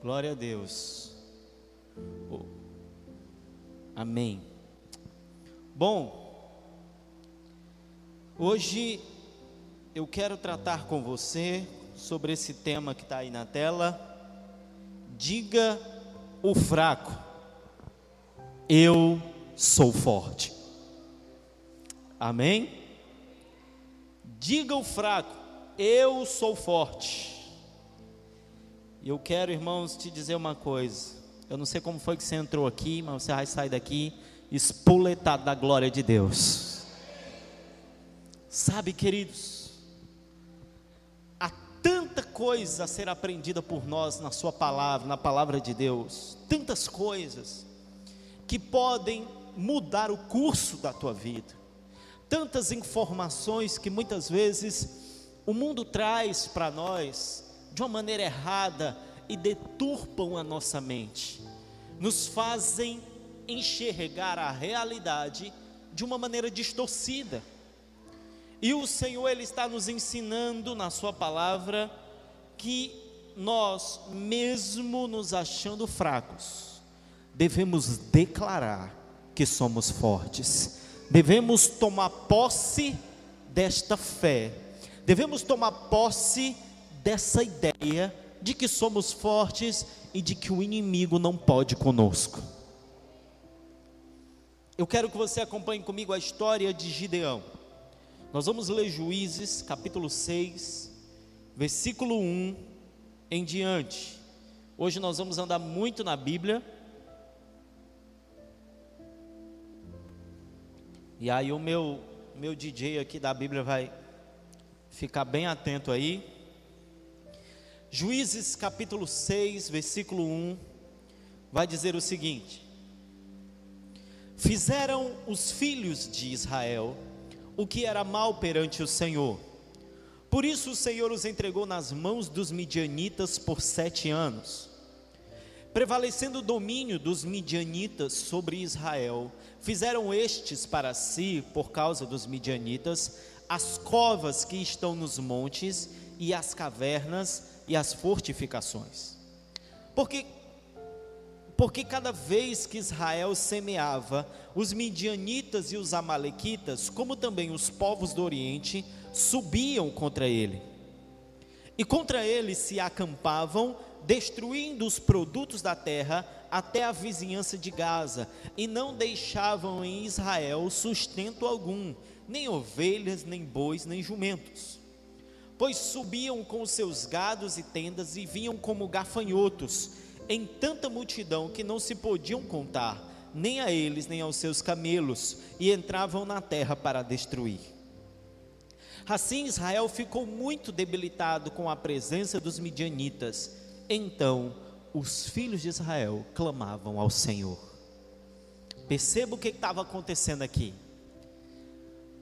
Glória a Deus. Oh. Amém. Bom, hoje eu quero tratar com você sobre esse tema que está aí na tela. Diga o fraco, eu sou forte. Amém? Diga o fraco, eu sou forte. Eu quero, irmãos, te dizer uma coisa. Eu não sei como foi que você entrou aqui, mas você vai sair daqui espoletado da glória de Deus. Sabe, queridos, há tanta coisa a ser aprendida por nós na Sua palavra, na palavra de Deus, tantas coisas que podem mudar o curso da tua vida, tantas informações que muitas vezes o mundo traz para nós de uma maneira errada e deturpam a nossa mente, nos fazem enxergar a realidade de uma maneira distorcida. E o Senhor ele está nos ensinando na sua palavra que nós, mesmo nos achando fracos, devemos declarar que somos fortes. Devemos tomar posse desta fé. Devemos tomar posse dessa ideia de que somos fortes e de que o inimigo não pode conosco. Eu quero que você acompanhe comigo a história de Gideão. Nós vamos ler Juízes, capítulo 6, versículo 1 em diante. Hoje nós vamos andar muito na Bíblia. E aí o meu meu DJ aqui da Bíblia vai ficar bem atento aí. Juízes capítulo 6, versículo 1, vai dizer o seguinte: Fizeram os filhos de Israel o que era mal perante o Senhor. Por isso o Senhor os entregou nas mãos dos midianitas por sete anos. Prevalecendo o domínio dos midianitas sobre Israel, fizeram estes para si, por causa dos midianitas, as covas que estão nos montes e as cavernas e as fortificações. Porque porque cada vez que Israel semeava, os midianitas e os amalequitas, como também os povos do Oriente, subiam contra ele. E contra ele se acampavam, destruindo os produtos da terra até a vizinhança de Gaza, e não deixavam em Israel sustento algum, nem ovelhas, nem bois, nem jumentos pois subiam com os seus gados e tendas e vinham como gafanhotos, em tanta multidão que não se podiam contar, nem a eles nem aos seus camelos, e entravam na terra para destruir. Assim Israel ficou muito debilitado com a presença dos midianitas. Então os filhos de Israel clamavam ao Senhor. Perceba o que estava acontecendo aqui.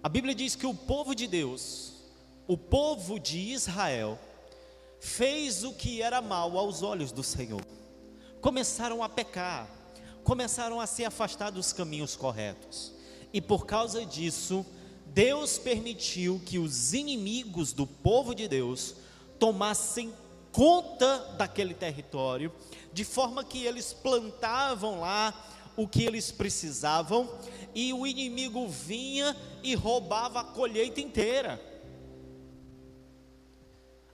A Bíblia diz que o povo de Deus o povo de Israel fez o que era mal aos olhos do Senhor. Começaram a pecar, começaram a se afastar dos caminhos corretos. E por causa disso, Deus permitiu que os inimigos do povo de Deus tomassem conta daquele território, de forma que eles plantavam lá o que eles precisavam, e o inimigo vinha e roubava a colheita inteira.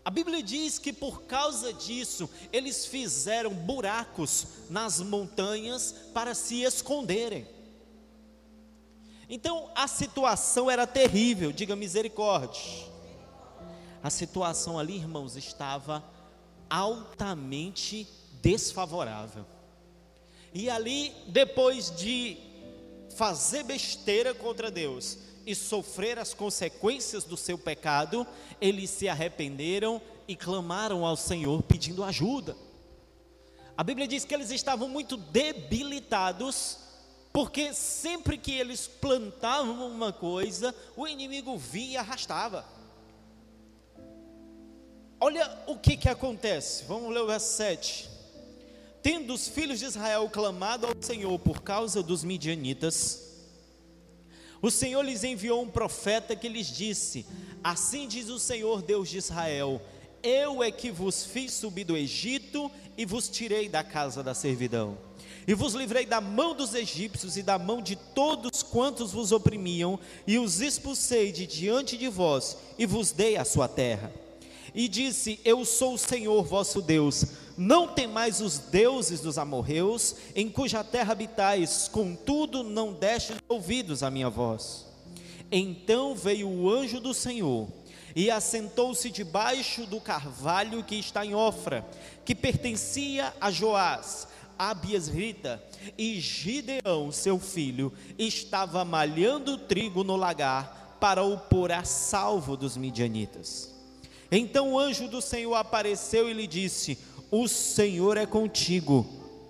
A Bíblia diz que por causa disso, eles fizeram buracos nas montanhas para se esconderem. Então a situação era terrível, diga misericórdia. A situação ali, irmãos, estava altamente desfavorável. E ali, depois de fazer besteira contra Deus, e sofrer as consequências do seu pecado, eles se arrependeram e clamaram ao Senhor pedindo ajuda. A Bíblia diz que eles estavam muito debilitados, porque sempre que eles plantavam uma coisa, o inimigo vinha e arrastava. Olha o que que acontece, vamos ler o verso 7. Tendo os filhos de Israel clamado ao Senhor por causa dos midianitas, o Senhor lhes enviou um profeta que lhes disse: Assim diz o Senhor Deus de Israel: Eu é que vos fiz subir do Egito e vos tirei da casa da servidão. E vos livrei da mão dos egípcios e da mão de todos quantos vos oprimiam, e os expulsei de diante de vós, e vos dei a sua terra. E disse: Eu sou o Senhor vosso Deus. Não temais os deuses dos amorreus, em cuja terra habitais, contudo não destes ouvidos à minha voz. Então veio o anjo do Senhor e assentou-se debaixo do carvalho que está em Ofra, que pertencia a Joás, Abias Rita, e Gideão, seu filho, estava malhando trigo no lagar para o pôr a salvo dos midianitas. Então o anjo do Senhor apareceu e lhe disse: O Senhor é contigo,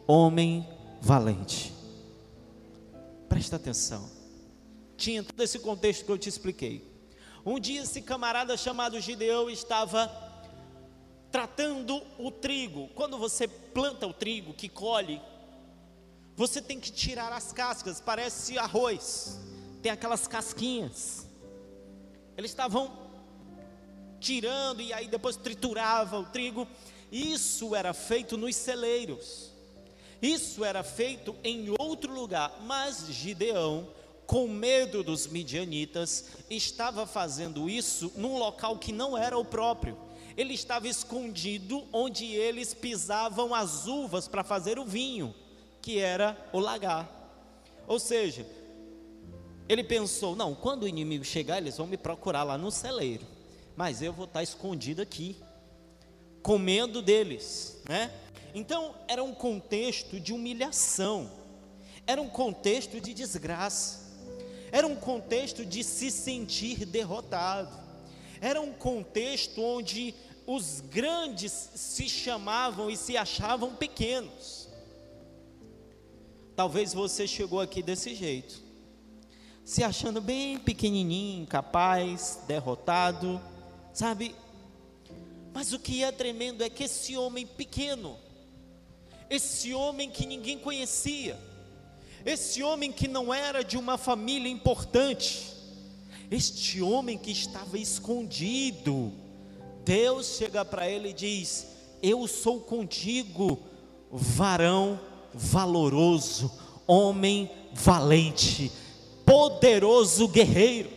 homem valente. Presta atenção. Tinha todo esse contexto que eu te expliquei. Um dia esse camarada chamado Gideão estava tratando o trigo. Quando você planta o trigo, que colhe, você tem que tirar as cascas, parece arroz, tem aquelas casquinhas. Eles estavam tirando e aí depois triturava o trigo. Isso era feito nos celeiros. Isso era feito em outro lugar, mas Gideão com medo dos midianitas, estava fazendo isso num local que não era o próprio. Ele estava escondido onde eles pisavam as uvas para fazer o vinho, que era o lagar. Ou seja, ele pensou: não, quando o inimigo chegar, eles vão me procurar lá no celeiro, mas eu vou estar escondido aqui, comendo deles, né? Então era um contexto de humilhação, era um contexto de desgraça. Era um contexto de se sentir derrotado. Era um contexto onde os grandes se chamavam e se achavam pequenos. Talvez você chegou aqui desse jeito, se achando bem pequenininho, incapaz, derrotado, sabe? Mas o que é tremendo é que esse homem pequeno, esse homem que ninguém conhecia, esse homem que não era de uma família importante, este homem que estava escondido, Deus chega para ele e diz: Eu sou contigo, varão valoroso, homem valente, poderoso guerreiro.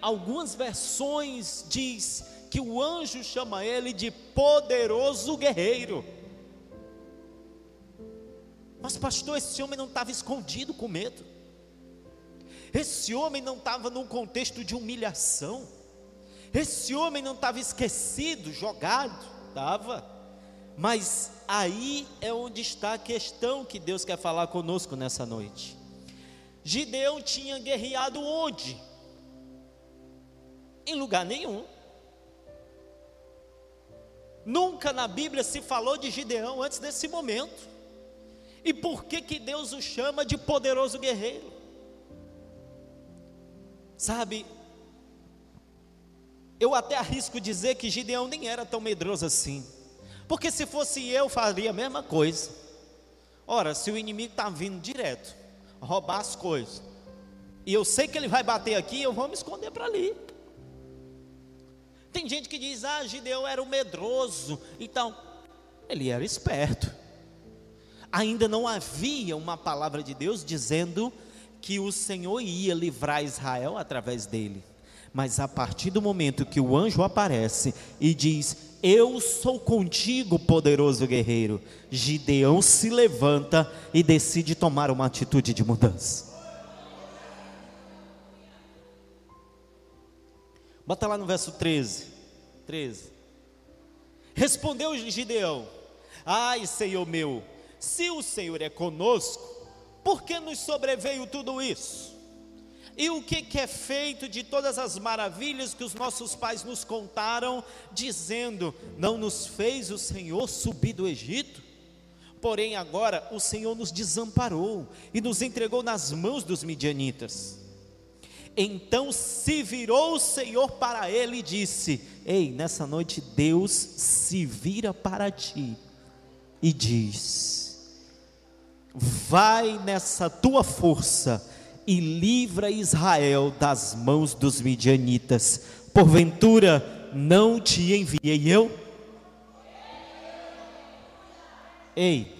Algumas versões diz que o anjo chama ele de poderoso guerreiro. Mas, pastor, esse homem não estava escondido com medo. Esse homem não estava num contexto de humilhação. Esse homem não estava esquecido, jogado. Estava. Mas aí é onde está a questão que Deus quer falar conosco nessa noite. Gideão tinha guerreado onde? Em lugar nenhum. Nunca na Bíblia se falou de Gideão antes desse momento. E por que, que Deus o chama de poderoso guerreiro? Sabe, eu até arrisco dizer que Gideão nem era tão medroso assim. Porque se fosse eu, faria a mesma coisa. Ora, se o inimigo está vindo direto, roubar as coisas, e eu sei que ele vai bater aqui, eu vou me esconder para ali. Tem gente que diz, ah, Gideão era o medroso, então, ele era esperto ainda não havia uma palavra de Deus dizendo que o Senhor ia livrar Israel através dele. Mas a partir do momento que o anjo aparece e diz: Eu sou contigo, poderoso guerreiro, Gideão se levanta e decide tomar uma atitude de mudança. Bota lá no verso 13. 13. Respondeu Gideão: Ai, Senhor meu, se o Senhor é conosco, por que nos sobreveio tudo isso? E o que, que é feito de todas as maravilhas que os nossos pais nos contaram, dizendo: Não nos fez o Senhor subir do Egito? Porém, agora o Senhor nos desamparou e nos entregou nas mãos dos midianitas. Então se virou o Senhor para ele e disse: Ei, nessa noite Deus se vira para ti e diz: vai nessa tua força e livra Israel das mãos dos midianitas. Porventura não te enviei eu? Ei,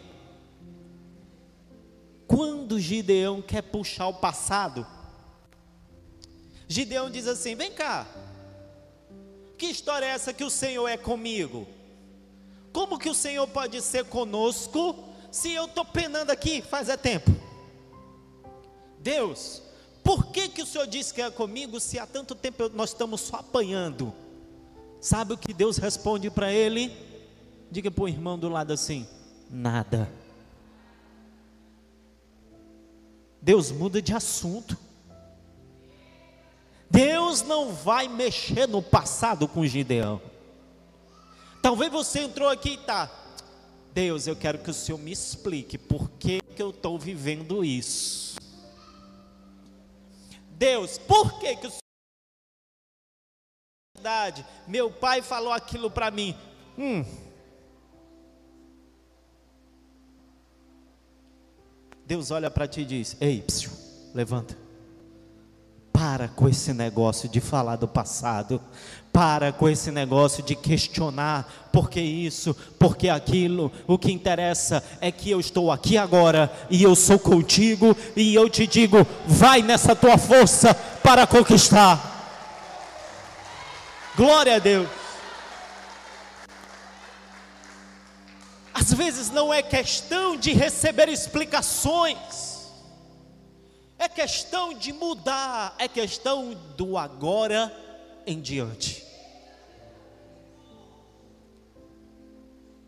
quando Gideão quer puxar o passado, Gideão diz assim: vem cá, que história é essa que o Senhor é comigo? Como que o Senhor pode ser conosco se eu estou penando aqui faz é tempo? Deus, por que, que o Senhor disse que é comigo se há tanto tempo nós estamos só apanhando? Sabe o que Deus responde para ele? Diga para o irmão do lado assim: nada. Deus muda de assunto. Deus não vai mexer no passado com Gideão. Talvez você entrou aqui e está, Deus, eu quero que o Senhor me explique por que, que eu estou vivendo isso. Deus, por que, que o Senhor. Meu pai falou aquilo para mim. Hum. Deus olha para ti e diz: Ei, psiu, levanta. Para com esse negócio de falar do passado. Para com esse negócio de questionar por que isso, por que aquilo. O que interessa é que eu estou aqui agora e eu sou contigo e eu te digo: vai nessa tua força para conquistar. Glória a Deus. Às vezes não é questão de receber explicações é questão de mudar, é questão do agora em diante.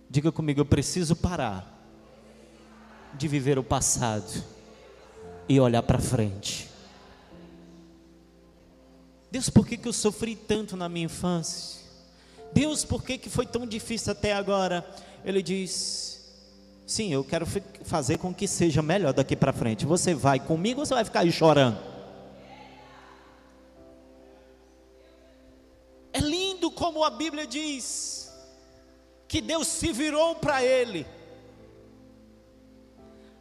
Diga comigo, eu preciso parar de viver o passado e olhar para frente. Deus, por que, que eu sofri tanto na minha infância? Deus, por que, que foi tão difícil até agora? Ele diz: Sim, eu quero fazer com que seja melhor daqui para frente. Você vai comigo ou você vai ficar aí chorando? É lindo como a Bíblia diz que Deus se virou para ele.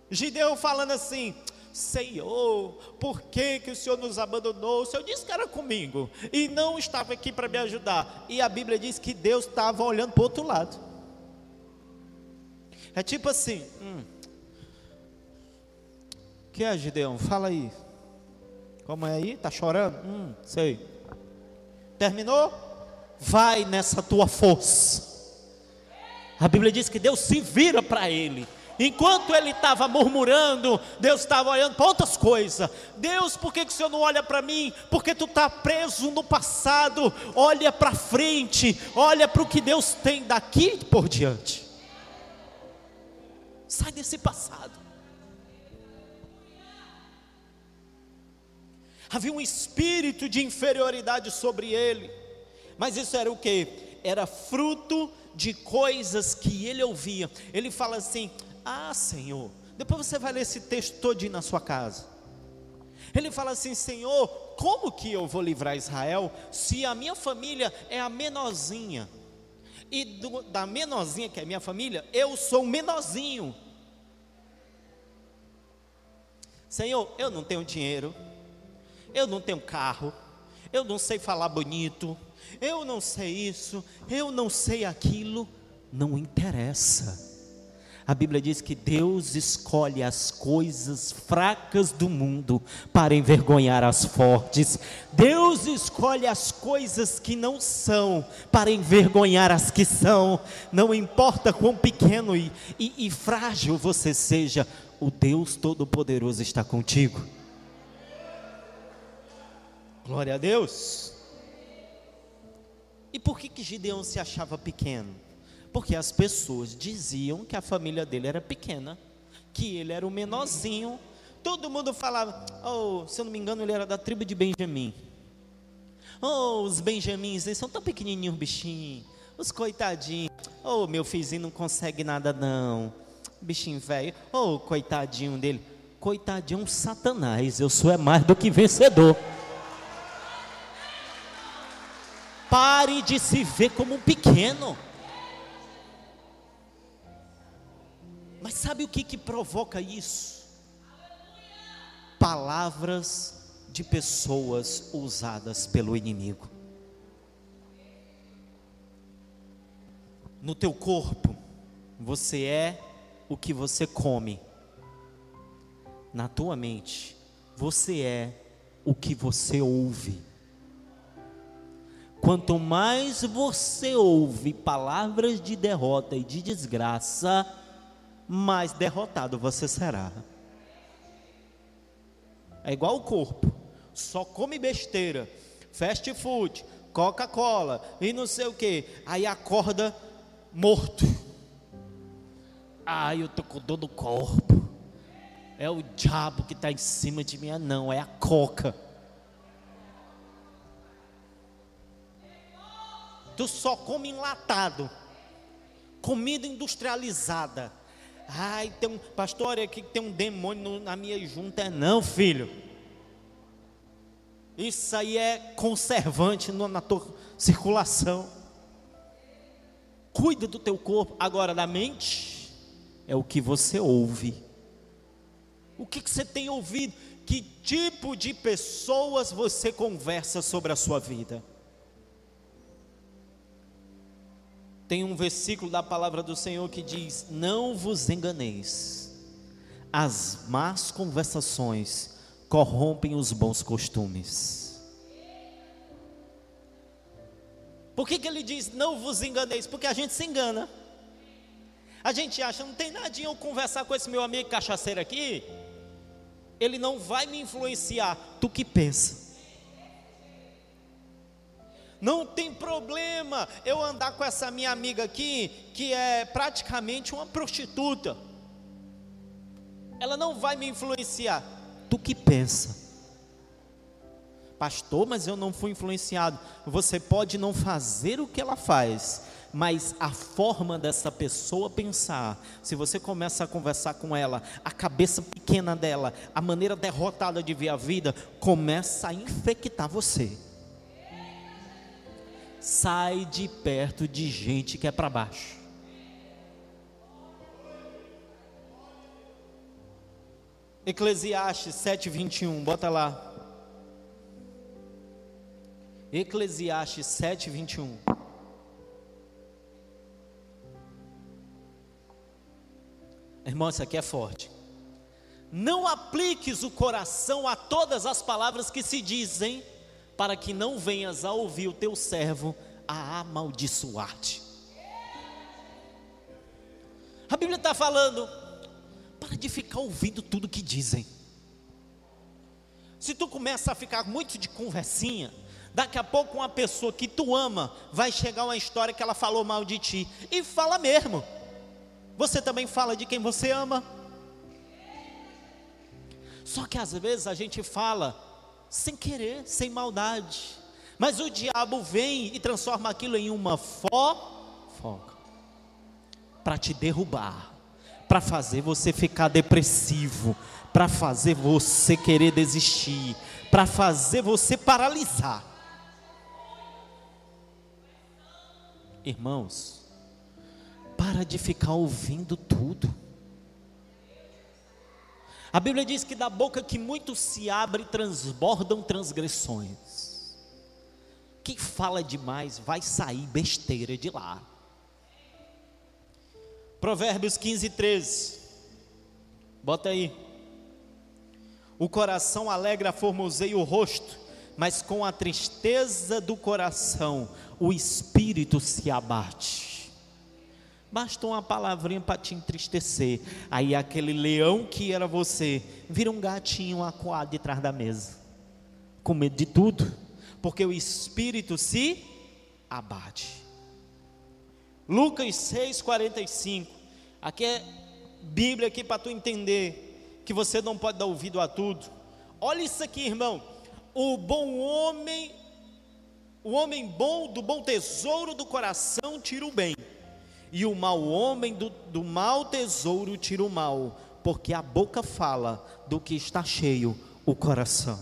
Gideão falando assim: Senhor, por que, que o Senhor nos abandonou? O Senhor disse que era comigo e não estava aqui para me ajudar. E a Bíblia diz que Deus estava olhando para o outro lado. É tipo assim: hum, que é, Gideão? Fala aí. Como é aí? Tá chorando? Hum, sei. Terminou? Vai nessa tua força. A Bíblia diz que Deus se vira para ele. Enquanto ele estava murmurando, Deus estava olhando para outras coisas. Deus, por que, que o Senhor não olha para mim? Porque tu está preso no passado. Olha para frente, olha para o que Deus tem daqui por diante. Sai desse passado. Havia um espírito de inferioridade sobre ele. Mas isso era o que? Era fruto de coisas que ele ouvia. Ele fala assim: Ah, Senhor. Depois você vai ler esse texto todinho na sua casa. Ele fala assim: Senhor, como que eu vou livrar Israel se a minha família é a menorzinha? E do, da menorzinha que é minha família, eu sou o menorzinho. Senhor, eu não tenho dinheiro, eu não tenho carro, eu não sei falar bonito, eu não sei isso, eu não sei aquilo, não interessa. A Bíblia diz que Deus escolhe as coisas fracas do mundo para envergonhar as fortes. Deus escolhe as coisas que não são para envergonhar as que são. Não importa quão pequeno e, e, e frágil você seja, o Deus Todo-Poderoso está contigo. Glória a Deus. E por que, que Gideão se achava pequeno? Porque as pessoas diziam que a família dele era pequena, que ele era o menorzinho. Todo mundo falava, oh, se eu não me engano, ele era da tribo de Benjamim. Oh, os Benjamins, eles são tão pequenininhos, bichinho. Os coitadinhos. Oh, meu filhinho não consegue nada, não bichinho velho, oh, coitadinho dele. Coitadinho um satanás, eu sou é mais do que vencedor. Pare de se ver como um pequeno. Mas sabe o que, que provoca isso? Palavras de pessoas usadas pelo inimigo. No teu corpo, você é o que você come. Na tua mente, você é o que você ouve. Quanto mais você ouve palavras de derrota e de desgraça, mais derrotado você será. É igual o corpo, só come besteira, fast food, Coca-Cola e não sei o que, aí acorda morto. Ai, eu tô com dor no corpo. É o diabo que está em cima de mim, não, é a coca. Tu só come enlatado, comida industrializada. Ai, tem um pastor aqui que tem um demônio na minha junta. É não, filho. Isso aí é conservante na tua circulação. Cuida do teu corpo. Agora, da mente, é o que você ouve. O que, que você tem ouvido? Que tipo de pessoas você conversa sobre a sua vida? Tem um versículo da palavra do Senhor que diz: Não vos enganeis, as más conversações corrompem os bons costumes. Por que, que ele diz não vos enganeis? Porque a gente se engana. A gente acha, não tem nadinha eu conversar com esse meu amigo cachaceiro aqui, ele não vai me influenciar. Tu que pensa? Não tem problema eu andar com essa minha amiga aqui, que é praticamente uma prostituta. Ela não vai me influenciar. Tu que pensa? Pastor, mas eu não fui influenciado. Você pode não fazer o que ela faz, mas a forma dessa pessoa pensar, se você começa a conversar com ela, a cabeça pequena dela, a maneira derrotada de ver a vida, começa a infectar você. Sai de perto de gente que é para baixo. Eclesiastes 7:21, bota lá. Eclesiastes 7:21. Irmão, isso aqui é forte. Não apliques o coração a todas as palavras que se dizem, para que não venhas a ouvir o teu servo a amaldiçoar-te. A Bíblia está falando, para de ficar ouvindo tudo que dizem. Se tu começa a ficar muito de conversinha, daqui a pouco uma pessoa que tu ama vai chegar uma história que ela falou mal de ti e fala mesmo. Você também fala de quem você ama. Só que às vezes a gente fala sem querer, sem maldade. Mas o diabo vem e transforma aquilo em uma fofoca para te derrubar, para fazer você ficar depressivo, para fazer você querer desistir, para fazer você paralisar. Irmãos, para de ficar ouvindo tudo. A Bíblia diz que da boca que muito se abre transbordam transgressões. Quem fala demais vai sair besteira de lá. Provérbios 15, 13. Bota aí. O coração alegra formoseia o rosto, mas com a tristeza do coração o espírito se abate. Basta uma palavrinha para te entristecer. Aí aquele leão que era você, vira um gatinho acuado de trás da mesa. Com medo de tudo. Porque o espírito se abate. Lucas 6,45. Aqui é Bíblia aqui para tu entender que você não pode dar ouvido a tudo. Olha isso aqui, irmão. O bom homem, o homem bom do bom tesouro do coração tira o bem e o mau homem do, do mau tesouro tira o mal, porque a boca fala do que está cheio o coração.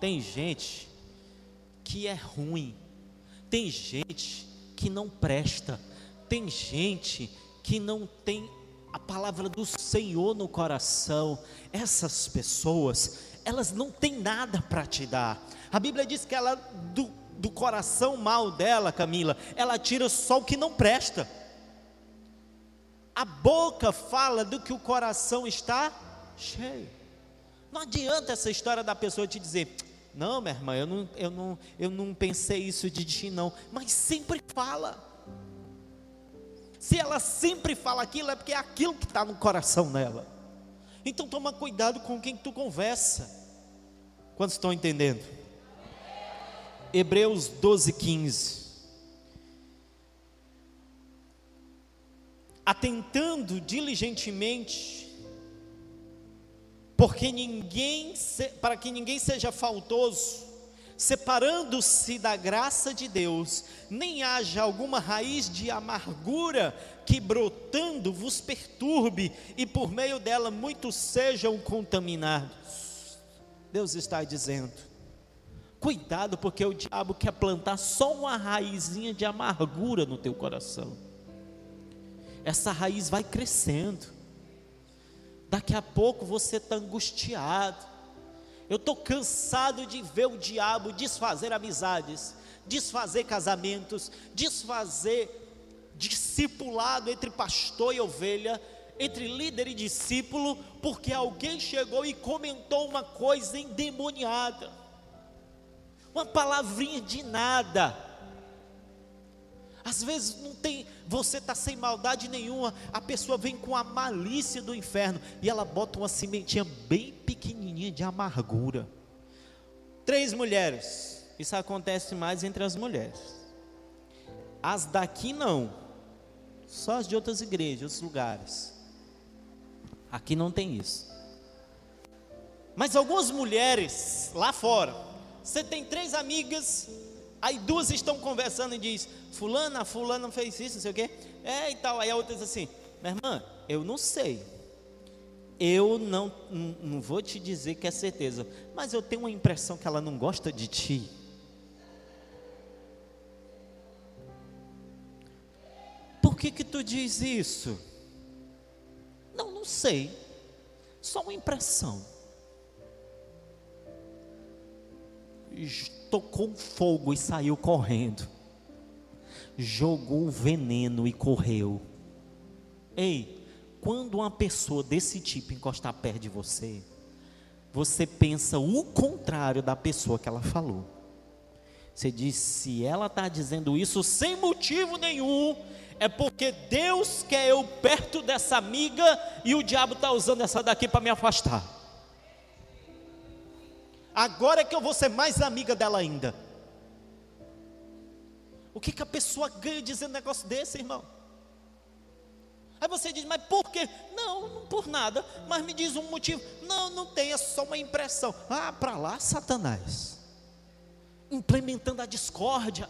Tem gente que é ruim, tem gente que não presta, tem gente que não tem a palavra do Senhor no coração. Essas pessoas, elas não têm nada para te dar. A Bíblia diz que ela do do coração mal dela, Camila, ela tira só o que não presta. A boca fala do que o coração está cheio. Não adianta essa história da pessoa te dizer, não, minha irmã, eu não, eu não, eu não pensei isso de ti, não. Mas sempre fala. Se ela sempre fala aquilo, é porque é aquilo que está no coração dela. Então toma cuidado com quem tu conversa. Quantos estão entendendo? Hebreus 12, 15. Atentando diligentemente, porque ninguém, para que ninguém seja faltoso, separando-se da graça de Deus, nem haja alguma raiz de amargura que brotando vos perturbe e por meio dela muitos sejam contaminados. Deus está dizendo: cuidado, porque o diabo quer plantar só uma raizinha de amargura no teu coração. Essa raiz vai crescendo. Daqui a pouco você está angustiado eu estou cansado de ver o diabo desfazer amizades, desfazer casamentos, desfazer discipulado entre pastor e ovelha, entre líder e discípulo, porque alguém chegou e comentou uma coisa endemoniada, uma palavrinha de nada. Às vezes não tem, você está sem maldade nenhuma, a pessoa vem com a malícia do inferno e ela bota uma sementinha bem pequenininha de amargura. Três mulheres, isso acontece mais entre as mulheres. As daqui não, só as de outras igrejas, outros lugares. Aqui não tem isso. Mas algumas mulheres lá fora, você tem três amigas Aí duas estão conversando e diz: Fulana, fulana fez isso, não sei o quê. É e tal. Aí a outra diz assim: Minha irmã, eu não sei. Eu não, não vou te dizer que é certeza, mas eu tenho uma impressão que ela não gosta de ti. Por que que tu diz isso? Não, não sei. Só uma impressão. Tocou fogo e saiu correndo. Jogou veneno e correu. Ei, quando uma pessoa desse tipo encostar perto de você, você pensa o contrário da pessoa que ela falou. Você diz: se ela está dizendo isso sem motivo nenhum, é porque Deus quer eu perto dessa amiga e o diabo está usando essa daqui para me afastar. Agora é que eu vou ser mais amiga dela ainda. O que, que a pessoa ganha dizendo um negócio desse, irmão? Aí você diz, mas por quê? Não, não por nada, mas me diz um motivo. Não, não tem, é só uma impressão. Ah, para lá, Satanás. Implementando a discórdia.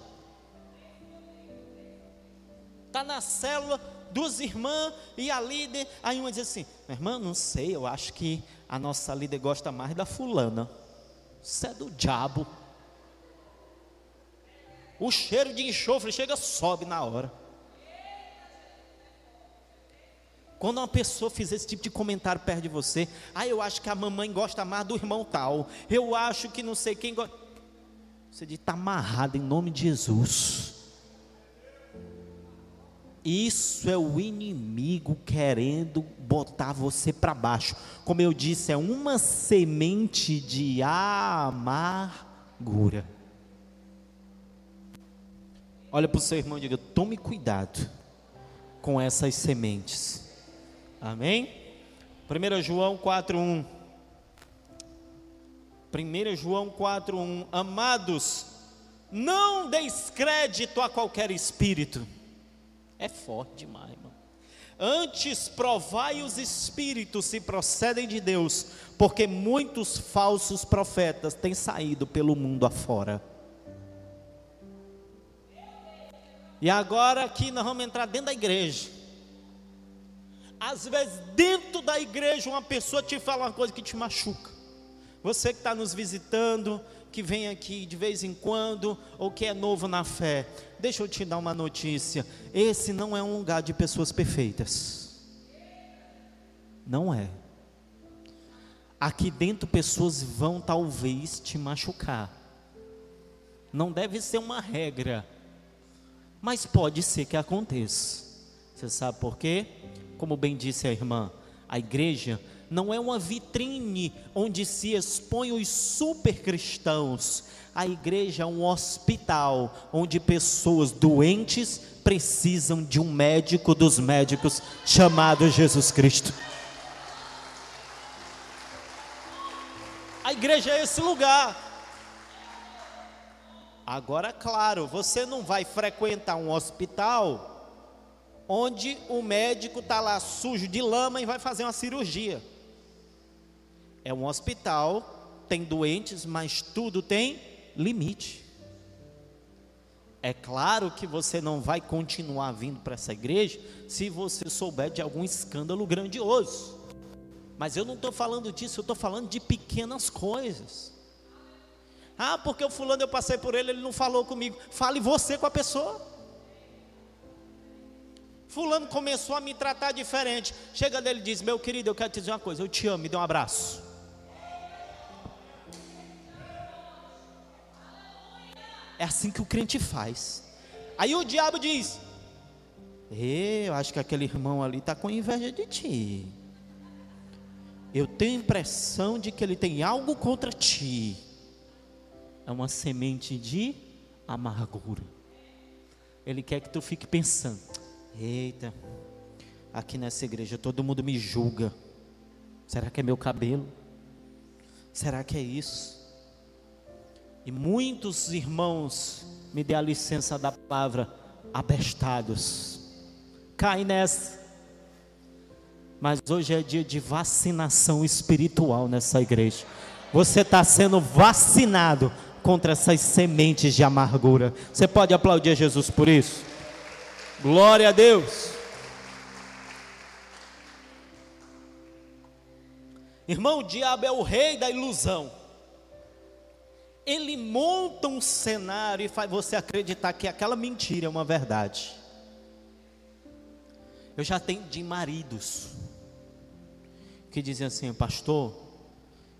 Está na célula, duas irmãs e a líder. Aí uma diz assim: irmã, não sei, eu acho que a nossa líder gosta mais da fulana. Isso é do diabo. O cheiro de enxofre chega, sobe na hora. Quando uma pessoa fizer esse tipo de comentário perto de você, ah, eu acho que a mamãe gosta mais do irmão tal, eu acho que não sei quem gosta. Você diz, está amarrado em nome de Jesus. Isso é o inimigo querendo botar você para baixo. Como eu disse, é uma semente de amargura. Olha para o seu irmão e diga: tome cuidado com essas sementes. Amém? 1 João 4:1. 1 João 4:1. Amados, não deis crédito a qualquer espírito é forte demais, irmão. Antes provai os espíritos se procedem de Deus, porque muitos falsos profetas têm saído pelo mundo afora. E agora aqui nós vamos entrar dentro da igreja. Às vezes, dentro da igreja, uma pessoa te fala uma coisa que te machuca. Você que está nos visitando, que vem aqui de vez em quando, ou que é novo na fé, deixa eu te dar uma notícia: esse não é um lugar de pessoas perfeitas. Não é. Aqui dentro pessoas vão talvez te machucar. Não deve ser uma regra, mas pode ser que aconteça. Você sabe por quê? Como bem disse a irmã, a igreja não é uma vitrine onde se expõe os super cristãos. A igreja é um hospital onde pessoas doentes precisam de um médico dos médicos chamado Jesus Cristo. A igreja é esse lugar. Agora, claro, você não vai frequentar um hospital onde o médico está lá sujo de lama e vai fazer uma cirurgia. É um hospital, tem doentes, mas tudo tem limite. É claro que você não vai continuar vindo para essa igreja se você souber de algum escândalo grandioso. Mas eu não estou falando disso, eu estou falando de pequenas coisas. Ah, porque o fulano eu passei por ele, ele não falou comigo. Fale você com a pessoa. Fulano começou a me tratar diferente. Chega dele e diz: Meu querido, eu quero te dizer uma coisa, eu te amo, me dê um abraço. É assim que o crente faz. Aí o diabo diz: Eu acho que aquele irmão ali está com inveja de ti. Eu tenho a impressão de que ele tem algo contra ti. É uma semente de amargura. Ele quer que tu fique pensando: Eita, aqui nessa igreja todo mundo me julga. Será que é meu cabelo? Será que é isso? E muitos irmãos, me dê a licença da palavra, abestados, caem nessa. Mas hoje é dia de vacinação espiritual nessa igreja. Você está sendo vacinado contra essas sementes de amargura. Você pode aplaudir a Jesus por isso? Glória a Deus. Irmão, o diabo é o rei da ilusão ele monta um cenário e faz você acreditar que aquela mentira é uma verdade. Eu já tenho de maridos que dizem assim, pastor,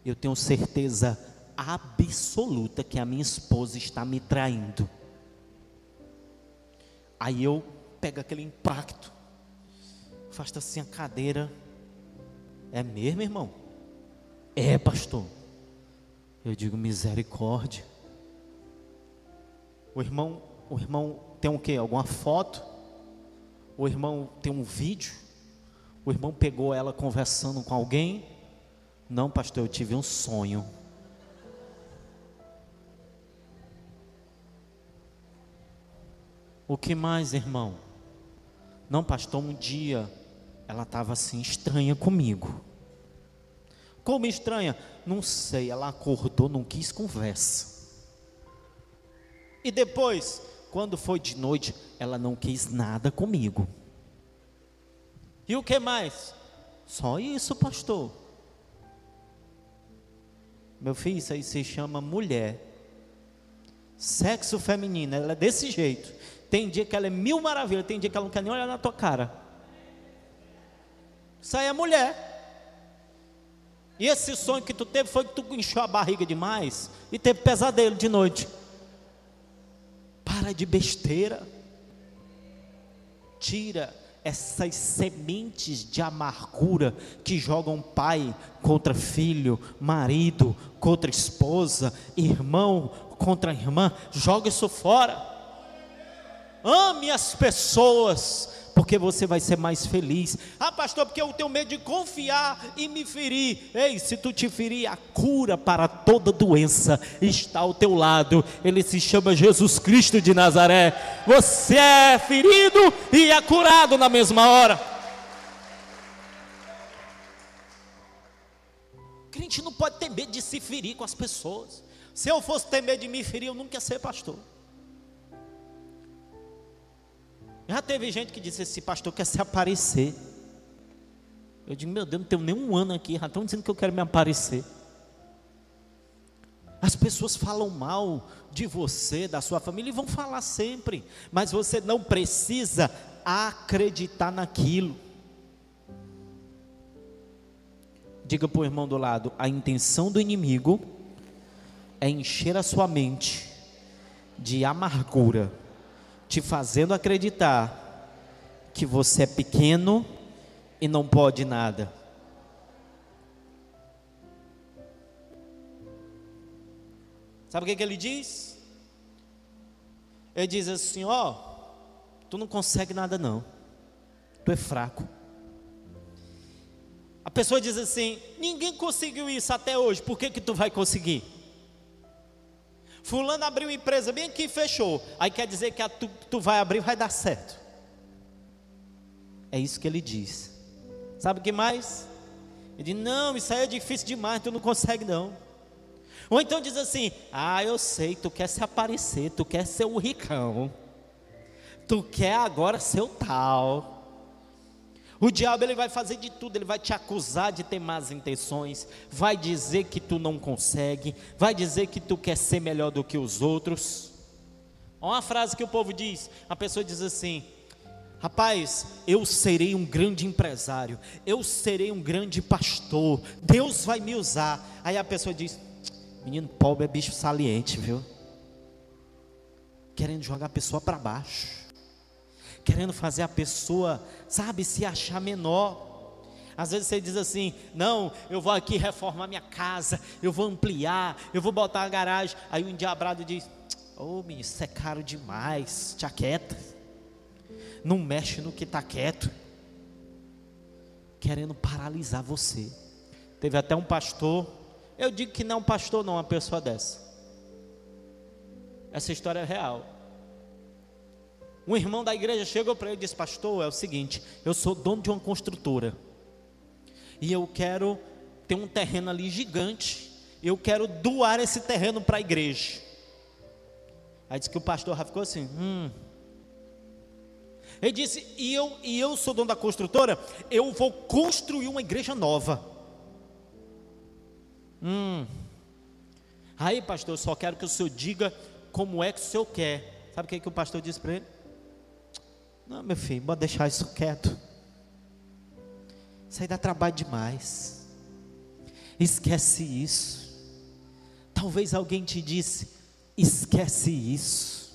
eu tenho certeza absoluta que a minha esposa está me traindo. Aí eu pego aquele impacto, faço assim a cadeira. É mesmo, irmão? É, pastor. Eu digo misericórdia. O irmão, o irmão tem o quê? Alguma foto? O irmão tem um vídeo? O irmão pegou ela conversando com alguém? Não, pastor, eu tive um sonho. O que mais, irmão? Não, pastor, um dia ela estava assim estranha comigo. Como estranha? Não sei, ela acordou, não quis conversa. E depois, quando foi de noite, ela não quis nada comigo. E o que mais? Só isso, pastor. Meu filho, isso aí se chama mulher. Sexo feminino, ela é desse jeito. Tem dia que ela é mil maravilhas, tem dia que ela não quer nem olhar na tua cara. Isso aí é mulher. E esse sonho que tu teve foi que tu encheu a barriga demais e teve pesadelo de noite. Para de besteira. Tira essas sementes de amargura que jogam pai contra filho, marido contra esposa, irmão contra irmã. Joga isso fora. Ame as pessoas porque você vai ser mais feliz. Ah, pastor, porque eu tenho medo de confiar e me ferir. Ei, se tu te ferir, a cura para toda doença está ao teu lado. Ele se chama Jesus Cristo de Nazaré. Você é ferido e é curado na mesma hora. Crente não pode ter medo de se ferir com as pessoas. Se eu fosse ter medo de me ferir, eu nunca ia ser pastor. Já teve gente que disse: esse pastor quer se aparecer. Eu digo: meu Deus, não tenho nem um ano aqui, já estão dizendo que eu quero me aparecer. As pessoas falam mal de você, da sua família, e vão falar sempre, mas você não precisa acreditar naquilo. Diga para o irmão do lado: a intenção do inimigo é encher a sua mente de amargura, te fazendo acreditar que você é pequeno e não pode nada. Sabe o que, que ele diz? Ele diz assim: Ó, tu não consegue nada, não, tu é fraco. A pessoa diz assim: ninguém conseguiu isso até hoje, por que, que tu vai conseguir? Fulano abriu uma empresa bem aqui fechou. Aí quer dizer que a tu, tu vai abrir vai dar certo. É isso que ele diz. Sabe o que mais? Ele diz: Não, isso aí é difícil demais, tu não consegue não. Ou então diz assim: Ah, eu sei, tu quer se aparecer, tu quer ser o ricão, tu quer agora ser o tal. O diabo ele vai fazer de tudo, ele vai te acusar de ter más intenções, vai dizer que tu não consegue, vai dizer que tu quer ser melhor do que os outros. Olha uma frase que o povo diz, a pessoa diz assim: Rapaz, eu serei um grande empresário, eu serei um grande pastor, Deus vai me usar. Aí a pessoa diz: Menino pobre é bicho saliente, viu? Querendo jogar a pessoa para baixo querendo fazer a pessoa, sabe, se achar menor. Às vezes você diz assim: não, eu vou aqui reformar minha casa, eu vou ampliar, eu vou botar a garagem. Aí o endiabrado diz: Ô oh, menino, isso é caro demais, te aquieta. Não mexe no que está quieto. Querendo paralisar você. Teve até um pastor, eu digo que não é um pastor, não, uma pessoa dessa. Essa história é real. Um irmão da igreja chegou para ele e disse: Pastor, é o seguinte, eu sou dono de uma construtora e eu quero ter um terreno ali gigante. Eu quero doar esse terreno para a igreja. Aí disse que o pastor já ficou assim: Hum. Ele disse: e eu, e eu sou dono da construtora, eu vou construir uma igreja nova. Hum. Aí, pastor, eu só quero que o senhor diga como é que o senhor quer. Sabe o que, que o pastor disse para ele? Não, meu filho, pode deixar isso quieto. Isso aí dá trabalho demais. Esquece isso. Talvez alguém te disse: esquece isso.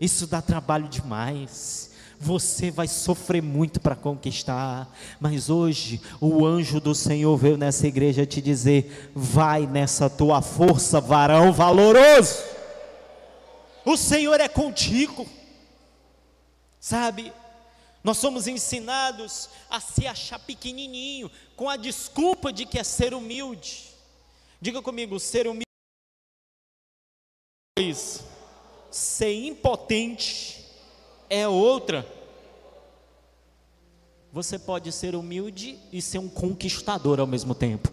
Isso dá trabalho demais. Você vai sofrer muito para conquistar. Mas hoje o anjo do Senhor veio nessa igreja te dizer: vai nessa tua força, varão valoroso. O Senhor é contigo. Sabe? Nós somos ensinados a se achar pequenininho, com a desculpa de que é ser humilde. Diga comigo, ser humilde. Ser impotente é outra. Você pode ser humilde e ser um conquistador ao mesmo tempo.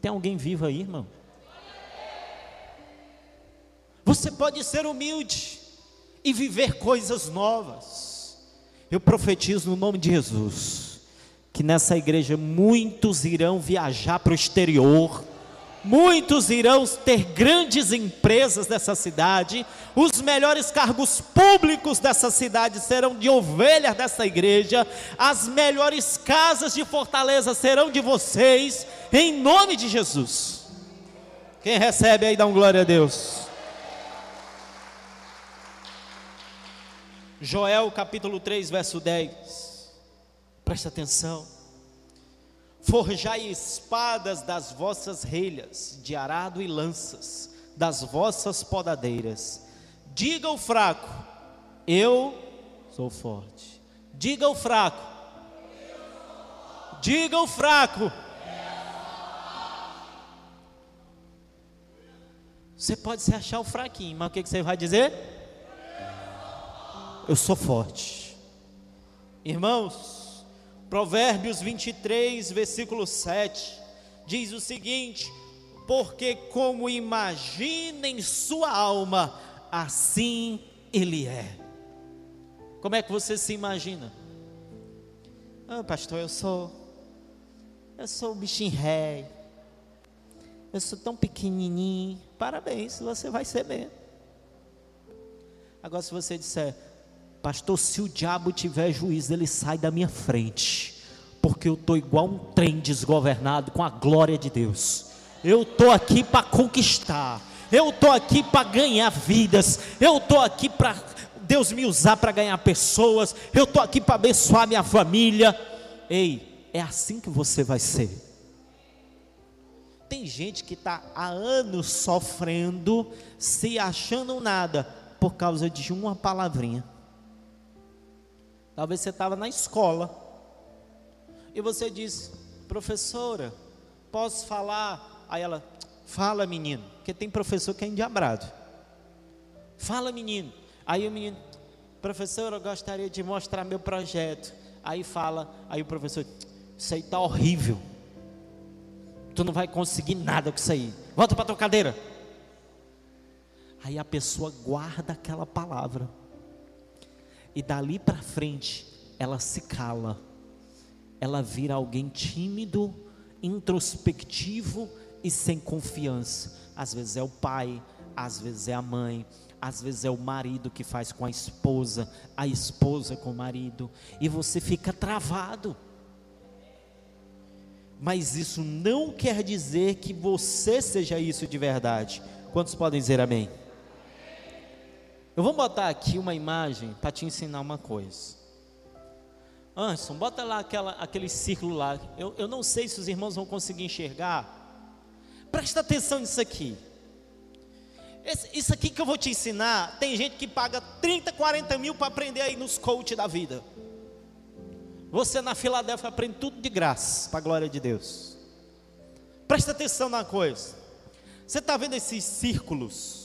Tem alguém vivo aí, irmão? Você pode ser humilde e viver coisas novas. Eu profetizo no nome de Jesus que nessa igreja muitos irão viajar para o exterior, muitos irão ter grandes empresas dessa cidade, os melhores cargos públicos dessa cidade serão de ovelhas dessa igreja, as melhores casas de Fortaleza serão de vocês, em nome de Jesus. Quem recebe aí dá um glória a Deus. Joel capítulo 3, verso 10. Presta atenção. Forjai espadas das vossas relhas, de arado e lanças, das vossas podadeiras. Diga o fraco, eu sou forte. Diga o fraco, diga o fraco. Você pode se achar o fraquinho, mas o que você vai dizer? Eu sou forte. Irmãos, Provérbios 23, versículo 7, diz o seguinte: Porque como imagina em sua alma, assim ele é. Como é que você se imagina? Ah, pastor, eu sou, eu sou o bichinho ré, eu sou tão pequenininho. Parabéns, você vai ser bem. Agora, se você disser, Pastor, se o diabo tiver juízo, ele sai da minha frente, porque eu estou igual um trem desgovernado com a glória de Deus. Eu estou aqui para conquistar. Eu estou aqui para ganhar vidas. Eu estou aqui para Deus me usar para ganhar pessoas. Eu estou aqui para abençoar minha família. Ei, é assim que você vai ser. Tem gente que está há anos sofrendo, se achando nada, por causa de uma palavrinha. Talvez você estava na escola e você disse, professora, posso falar? Aí ela, fala menino, porque tem professor que é endiabrado. Fala menino. Aí o menino, professor, eu gostaria de mostrar meu projeto. Aí fala, aí o professor, isso aí está horrível. Tu não vai conseguir nada com isso aí. Volta para tua cadeira. Aí a pessoa guarda aquela palavra. E dali para frente, ela se cala. Ela vira alguém tímido, introspectivo e sem confiança. Às vezes é o pai, às vezes é a mãe, às vezes é o marido que faz com a esposa, a esposa com o marido, e você fica travado. Mas isso não quer dizer que você seja isso de verdade. Quantos podem dizer amém? Eu vou botar aqui uma imagem para te ensinar uma coisa. Anderson, bota lá aquela, aquele círculo lá. Eu, eu não sei se os irmãos vão conseguir enxergar. Presta atenção nisso aqui. Esse, isso aqui que eu vou te ensinar, tem gente que paga 30, 40 mil para aprender aí nos coach da vida. Você na Filadélfia aprende tudo de graça, para a glória de Deus. Presta atenção na coisa. Você está vendo esses círculos?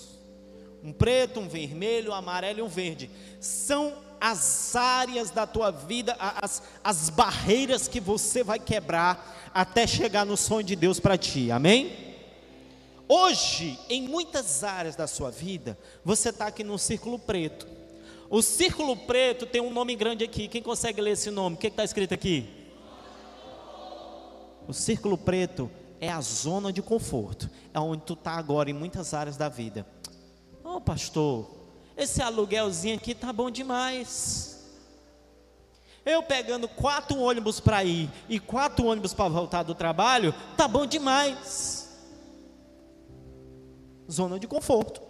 Um preto, um vermelho, um amarelo e um verde. São as áreas da tua vida, as, as barreiras que você vai quebrar até chegar no sonho de Deus para ti. Amém? Hoje, em muitas áreas da sua vida, você está aqui no círculo preto. O círculo preto tem um nome grande aqui. Quem consegue ler esse nome? O que está escrito aqui? O círculo preto é a zona de conforto. É onde tu está agora em muitas áreas da vida. Oh, pastor, esse aluguelzinho aqui tá bom demais. Eu pegando quatro ônibus para ir e quatro ônibus para voltar do trabalho, tá bom demais zona de conforto.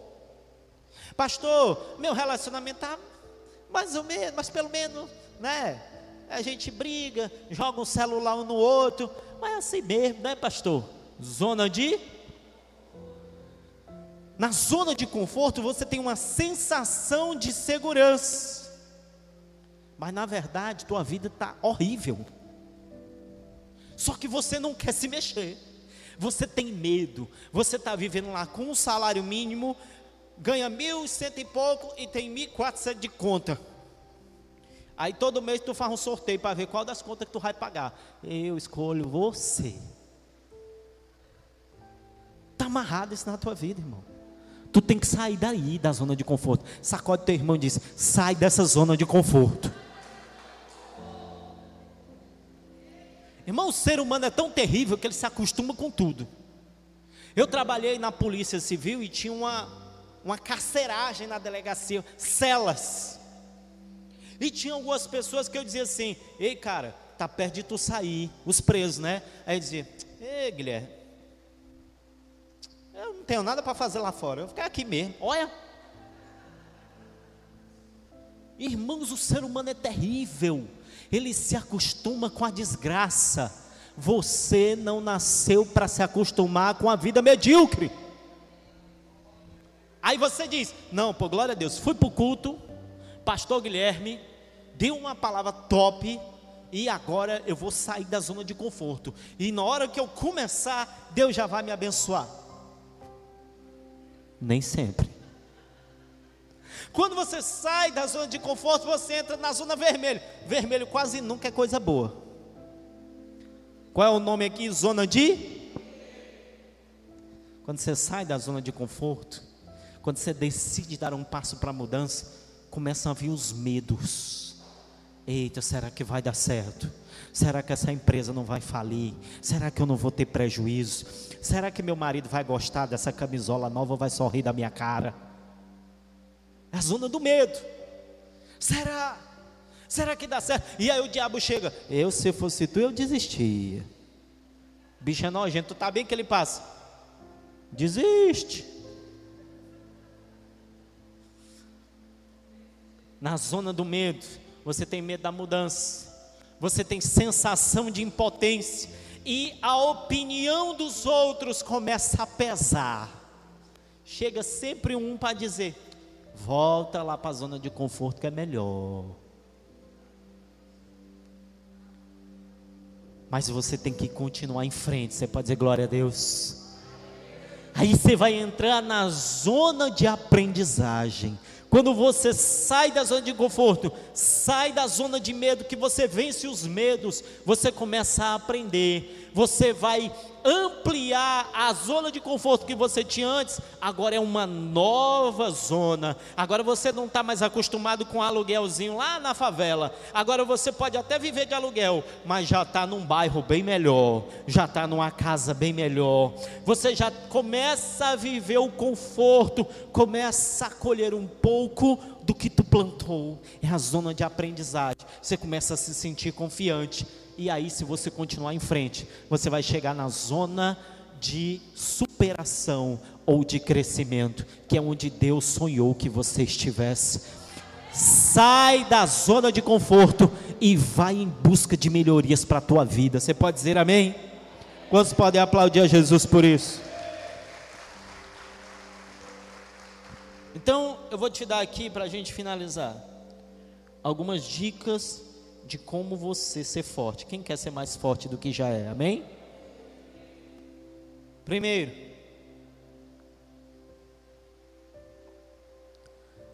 Pastor, meu relacionamento está mais ou menos, mas pelo menos, né? A gente briga, joga um celular um no outro, mas é assim mesmo, né, pastor? Zona de. Na zona de conforto você tem uma sensação de segurança, mas na verdade tua vida está horrível. Só que você não quer se mexer você tem medo, você está vivendo lá com um salário mínimo, ganha mil e cento e pouco e tem mil quatrocentos de conta. Aí todo mês tu faz um sorteio para ver qual das contas que tu vai pagar. Eu escolho você. Está amarrado isso na tua vida, irmão. Tu tem que sair daí da zona de conforto. Sacode teu irmão e diz: sai dessa zona de conforto. Irmão, o ser humano é tão terrível que ele se acostuma com tudo. Eu trabalhei na polícia civil e tinha uma, uma carceragem na delegacia, celas. E tinha algumas pessoas que eu dizia assim: Ei, cara, tá perto de tu sair, os presos, né? Aí eu dizia: Ei, Guilherme, tenho nada para fazer lá fora, eu vou ficar aqui mesmo. Olha. Irmãos, o ser humano é terrível ele se acostuma com a desgraça. Você não nasceu para se acostumar com a vida medíocre. Aí você diz: Não, por glória a Deus, fui para o culto, Pastor Guilherme deu uma palavra top, e agora eu vou sair da zona de conforto. E na hora que eu começar, Deus já vai me abençoar. Nem sempre. Quando você sai da zona de conforto, você entra na zona vermelha. Vermelho quase nunca é coisa boa. Qual é o nome aqui? Zona de. Quando você sai da zona de conforto, quando você decide dar um passo para a mudança, começam a vir os medos. Eita, será que vai dar certo? Será que essa empresa não vai falir? Será que eu não vou ter prejuízo? Será que meu marido vai gostar dessa camisola nova, vai sorrir da minha cara? É a zona do medo. Será? Será que dá certo? E aí o diabo chega. Eu, se fosse tu, eu desistia. Bicho é nojento, tu tá bem que ele passa. Desiste. Na zona do medo, você tem medo da mudança você tem sensação de impotência, e a opinião dos outros começa a pesar. Chega sempre um para dizer: volta lá para a zona de conforto que é melhor. Mas você tem que continuar em frente. Você pode dizer glória a Deus. Aí você vai entrar na zona de aprendizagem. Quando você sai da zona de conforto, sai da zona de medo, que você vence os medos, você começa a aprender, você vai ampliar a zona de conforto que você tinha antes, agora é uma nova zona. Agora você não está mais acostumado com aluguelzinho lá na favela. Agora você pode até viver de aluguel, mas já está num bairro bem melhor, já está numa casa bem melhor. Você já começa a viver o conforto, começa a colher um pouco do que tu plantou. É a zona de aprendizagem. Você começa a se sentir confiante e aí, se você continuar em frente, você vai chegar na zona de superação ou de crescimento, que é onde Deus sonhou que você estivesse. Sai da zona de conforto e vai em busca de melhorias para a tua vida. Você pode dizer amém? Quantos podem aplaudir a Jesus por isso? Então, eu vou te dar aqui para a gente finalizar algumas dicas de como você ser forte. Quem quer ser mais forte do que já é? Amém? Primeiro,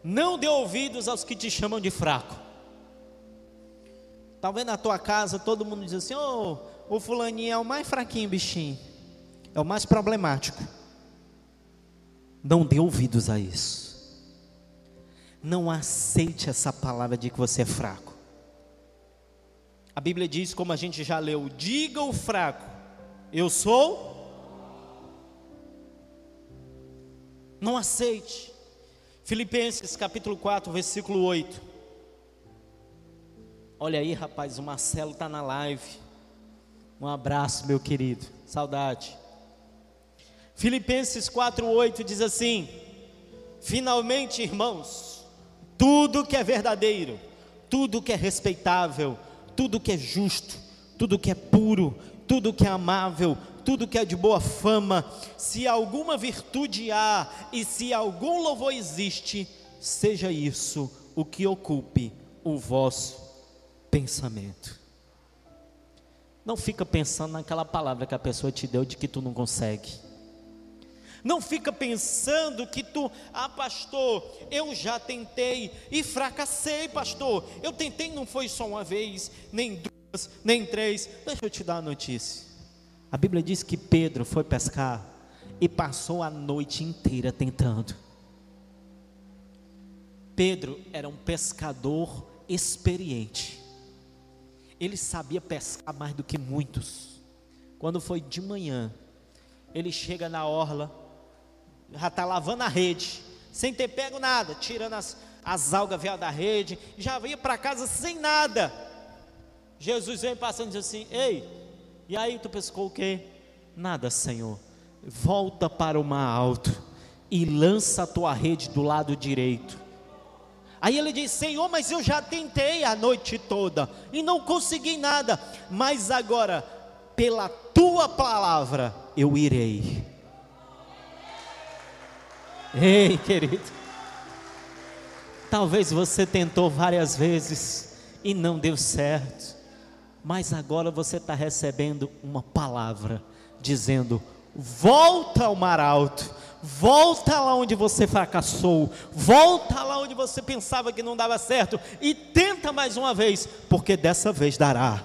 não dê ouvidos aos que te chamam de fraco. Talvez na tua casa todo mundo diz assim: "Oh, o fulaninho é o mais fraquinho, bichinho. É o mais problemático." Não dê ouvidos a isso. Não aceite essa palavra de que você é fraco. A Bíblia diz, como a gente já leu: diga o fraco, eu sou. Não aceite. Filipenses capítulo 4, versículo 8. Olha aí, rapaz, o Marcelo está na live. Um abraço, meu querido. Saudade. Filipenses 4:8 diz assim: Finalmente, irmãos, tudo que é verdadeiro, tudo que é respeitável, tudo que é justo, tudo que é puro, tudo que é amável, tudo que é de boa fama, se alguma virtude há e se algum louvor existe, seja isso o que ocupe o vosso pensamento. Não fica pensando naquela palavra que a pessoa te deu de que tu não consegue. Não fica pensando que tu, ah, pastor, eu já tentei e fracassei, pastor. Eu tentei, não foi só uma vez, nem duas, nem três. Deixa eu te dar a notícia. A Bíblia diz que Pedro foi pescar e passou a noite inteira tentando. Pedro era um pescador experiente. Ele sabia pescar mais do que muitos. Quando foi de manhã, ele chega na orla, já está lavando a rede, sem ter pego nada, tirando as, as algas velhas da rede, já ia para casa sem nada. Jesus vem passando e diz assim: Ei, e aí tu pescou o quê? Nada, Senhor. Volta para o mar alto e lança a tua rede do lado direito. Aí ele diz: Senhor, mas eu já tentei a noite toda e não consegui nada, mas agora, pela tua palavra, eu irei. Ei, querido. Talvez você tentou várias vezes e não deu certo, mas agora você está recebendo uma palavra dizendo: volta ao mar alto, volta lá onde você fracassou, volta lá onde você pensava que não dava certo e tenta mais uma vez, porque dessa vez dará.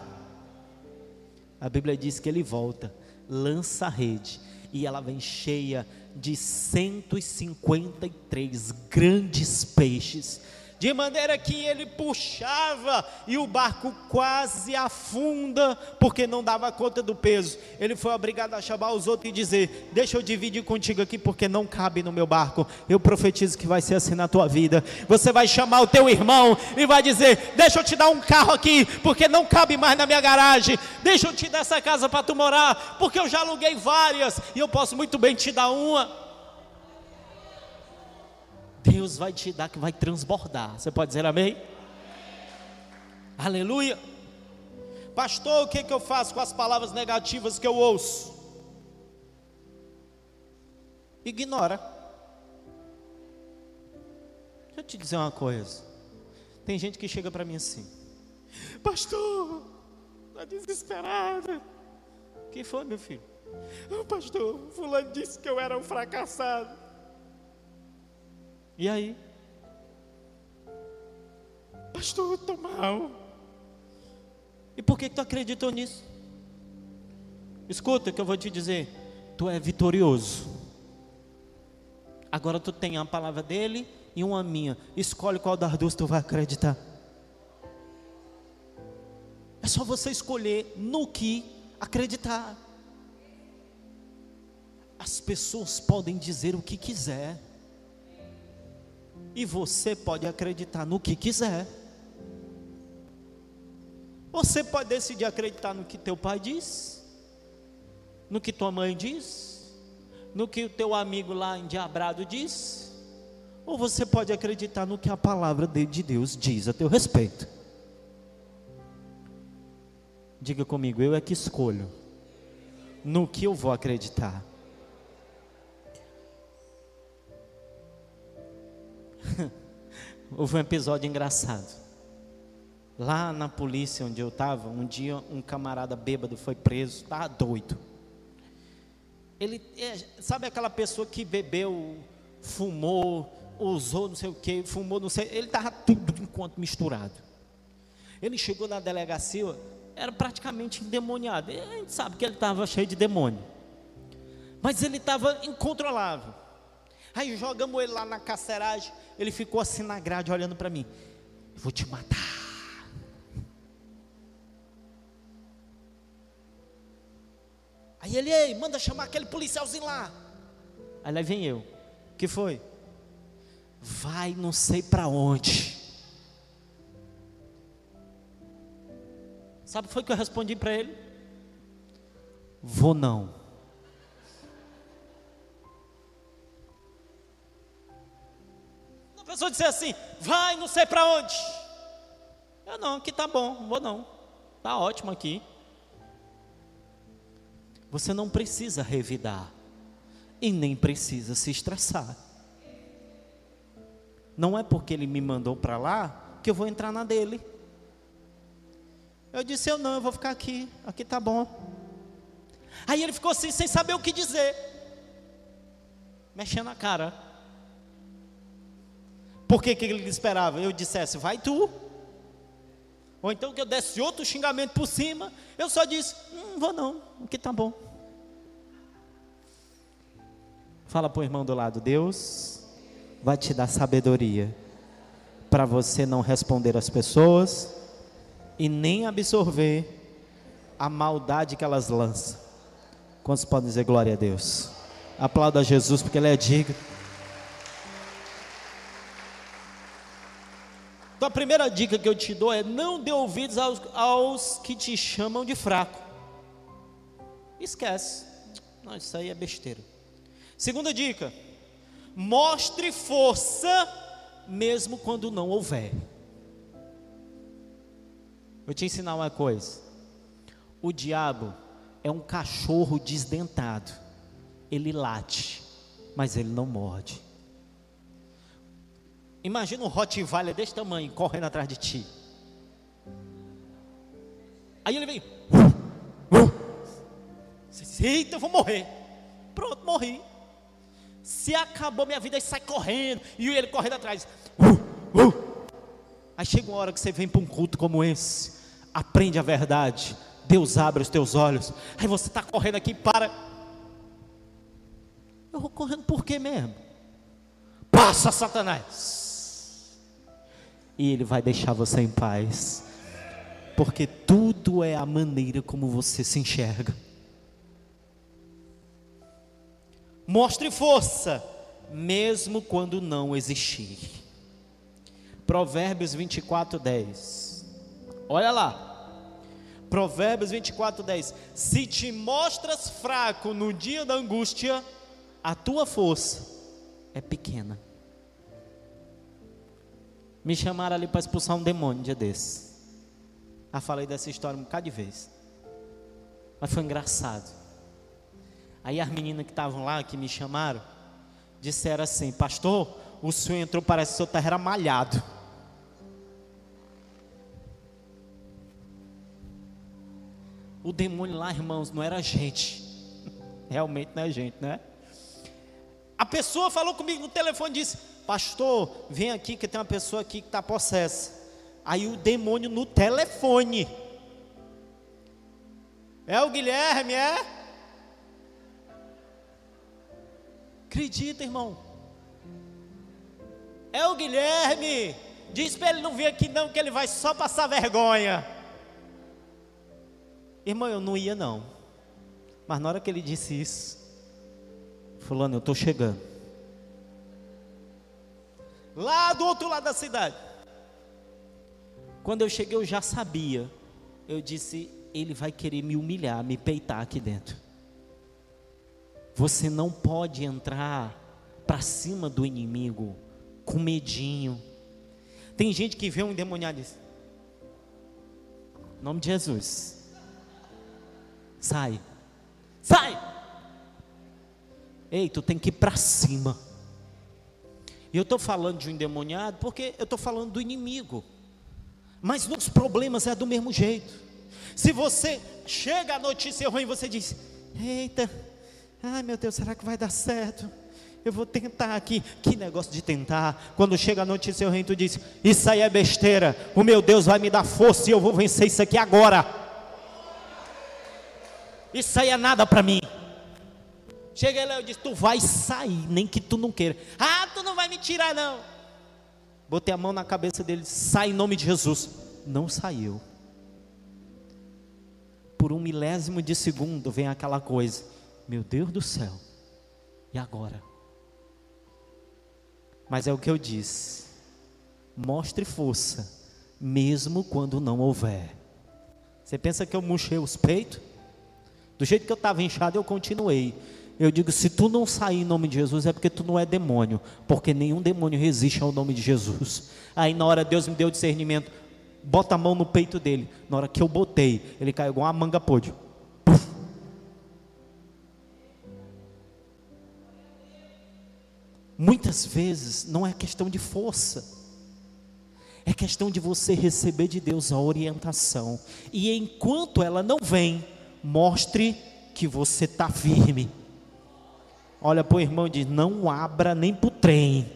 A Bíblia diz que ele volta, lança a rede e ela vem cheia de 153 grandes peixes de maneira que ele puxava e o barco quase afunda, porque não dava conta do peso. Ele foi obrigado a chamar os outros e dizer: Deixa eu dividir contigo aqui, porque não cabe no meu barco. Eu profetizo que vai ser assim na tua vida. Você vai chamar o teu irmão e vai dizer: Deixa eu te dar um carro aqui, porque não cabe mais na minha garagem. Deixa eu te dar essa casa para tu morar, porque eu já aluguei várias e eu posso muito bem te dar uma. Deus vai te dar que vai transbordar. Você pode dizer amém? amém. Aleluia. Pastor, o que, que eu faço com as palavras negativas que eu ouço? Ignora. Deixa eu te dizer uma coisa. Tem gente que chega para mim assim: Pastor, está desesperada. O que foi, meu filho? Pastor, fulano disse que eu era um fracassado. E aí? Pastor, eu estou mal. E por que, tu acreditou nisso? Escuta o que eu vou te dizer. Tu é vitorioso. Agora tu tem a palavra dele e uma minha. Escolhe qual das duas tu vai acreditar. É só você escolher no que acreditar. As pessoas podem dizer o que quiser. E você pode acreditar no que quiser. Você pode decidir acreditar no que teu pai diz, no que tua mãe diz, no que o teu amigo lá endiabrado diz, ou você pode acreditar no que a palavra de Deus diz a teu respeito. Diga comigo, eu é que escolho no que eu vou acreditar. Houve um episódio engraçado. Lá na polícia onde eu estava, um dia um camarada bêbado foi preso, estava doido. Ele, é, sabe aquela pessoa que bebeu, fumou, usou não sei o que, fumou, não sei, ele estava tudo enquanto misturado. Ele chegou na delegacia, era praticamente endemoniado. A gente sabe que ele estava cheio de demônio. Mas ele estava incontrolável. Aí jogamos ele lá na caceragem, ele ficou assim na grade olhando para mim. vou te matar. Aí ele, ei, manda chamar aquele policialzinho lá. Aí lá vem eu. Que foi? Vai não sei para onde. Sabe o que foi que eu respondi para ele? Vou não. Pessoa disse assim: vai não sei para onde. Eu não, aqui tá bom, vou não. Tá ótimo aqui. Você não precisa revidar e nem precisa se estressar. Não é porque ele me mandou para lá que eu vou entrar na dele. Eu disse: Eu não, eu vou ficar aqui, aqui tá bom. Aí ele ficou assim, sem saber o que dizer, mexendo a cara. Por que, que ele esperava? Eu dissesse: Vai tu. Ou então que eu desse outro xingamento por cima. Eu só disse: Não vou não, aqui tá bom. Fala para o irmão do lado: Deus vai te dar sabedoria para você não responder às pessoas e nem absorver a maldade que elas lançam. Quantos podem dizer glória a Deus? Aplauda Jesus porque Ele é digno. Então a primeira dica que eu te dou é não dê ouvidos aos, aos que te chamam de fraco. Esquece. Não, isso aí é besteira. Segunda dica: mostre força mesmo quando não houver. Vou te ensinar uma coisa. O diabo é um cachorro desdentado. Ele late, mas ele não morde. Imagina um Rottweiler desse tamanho correndo atrás de ti. Aí ele vem. Você diz, Eita, eu vou morrer. Pronto, morri. Se acabou minha vida, e sai correndo. E ele correndo atrás. Aí chega uma hora que você vem para um culto como esse. Aprende a verdade. Deus abre os teus olhos. Aí você está correndo aqui para. Eu vou correndo por quê mesmo? Passa, Satanás e Ele vai deixar você em paz, porque tudo é a maneira como você se enxerga. Mostre força, mesmo quando não existir. Provérbios 24, 10. Olha lá. Provérbios 24, 10. Se te mostras fraco no dia da angústia, a tua força é pequena. Me chamaram ali para expulsar um demônio um dia desse. Já falei dessa história um bocado de vez. Mas foi engraçado. Aí as meninas que estavam lá, que me chamaram, disseram assim: Pastor, o senhor entrou, parece que o senhor estava malhado. O demônio lá, irmãos, não era gente. Realmente não é gente, né? A pessoa falou comigo no telefone e disse: Pastor, vem aqui que tem uma pessoa aqui que está possessa. Aí o demônio no telefone. É o Guilherme, é? Acredita, irmão. É o Guilherme. Diz para ele não vir aqui não, que ele vai só passar vergonha. Irmão, eu não ia não. Mas na hora que ele disse isso, fulano, eu estou chegando. Lá do outro lado da cidade. Quando eu cheguei, eu já sabia. Eu disse, ele vai querer me humilhar, me peitar aqui dentro. Você não pode entrar para cima do inimigo com medinho. Tem gente que vê um endemoniado e diz: nome de Jesus. Sai. Sai. Ei, tu tem que ir para cima. E eu estou falando de um endemoniado porque eu estou falando do inimigo. Mas nos problemas é do mesmo jeito. Se você chega a notícia ruim, você diz: Eita, ai meu Deus, será que vai dar certo? Eu vou tentar aqui. Que negócio de tentar. Quando chega a notícia ruim, tu diz: Isso aí é besteira. O meu Deus vai me dar força e eu vou vencer isso aqui agora. Isso aí é nada para mim. Chega lá e disse: Tu vai sair, nem que tu não queira. Ah, tirar, não. Botei a mão na cabeça dele, sai em nome de Jesus. Não saiu. Por um milésimo de segundo vem aquela coisa: Meu Deus do céu, e agora? Mas é o que eu disse: mostre força, mesmo quando não houver. Você pensa que eu murchei os peitos? Do jeito que eu estava inchado, eu continuei. Eu digo: se tu não sair em nome de Jesus, é porque tu não é demônio, porque nenhum demônio resiste ao nome de Jesus. Aí na hora Deus me deu discernimento, bota a mão no peito dele. Na hora que eu botei, ele caiu igual uma manga podre. Muitas vezes não é questão de força, é questão de você receber de Deus a orientação, e enquanto ela não vem, mostre que você está firme. Olha para o irmão e diz: não abra nem para o trem.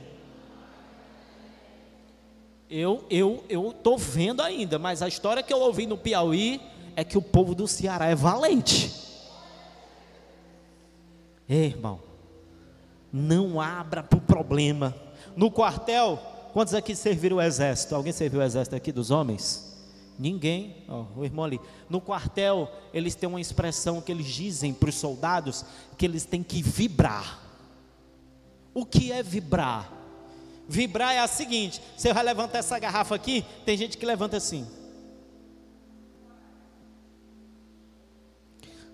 Eu eu eu estou vendo ainda, mas a história que eu ouvi no Piauí é que o povo do Ceará é valente. Ei, irmão, não abra para o problema. No quartel, quantos aqui serviram o exército? Alguém serviu o exército aqui dos homens? Ninguém, oh, o irmão ali. No quartel, eles têm uma expressão que eles dizem para os soldados que eles têm que vibrar. O que é vibrar? Vibrar é a seguinte: você vai levantar essa garrafa aqui, tem gente que levanta assim.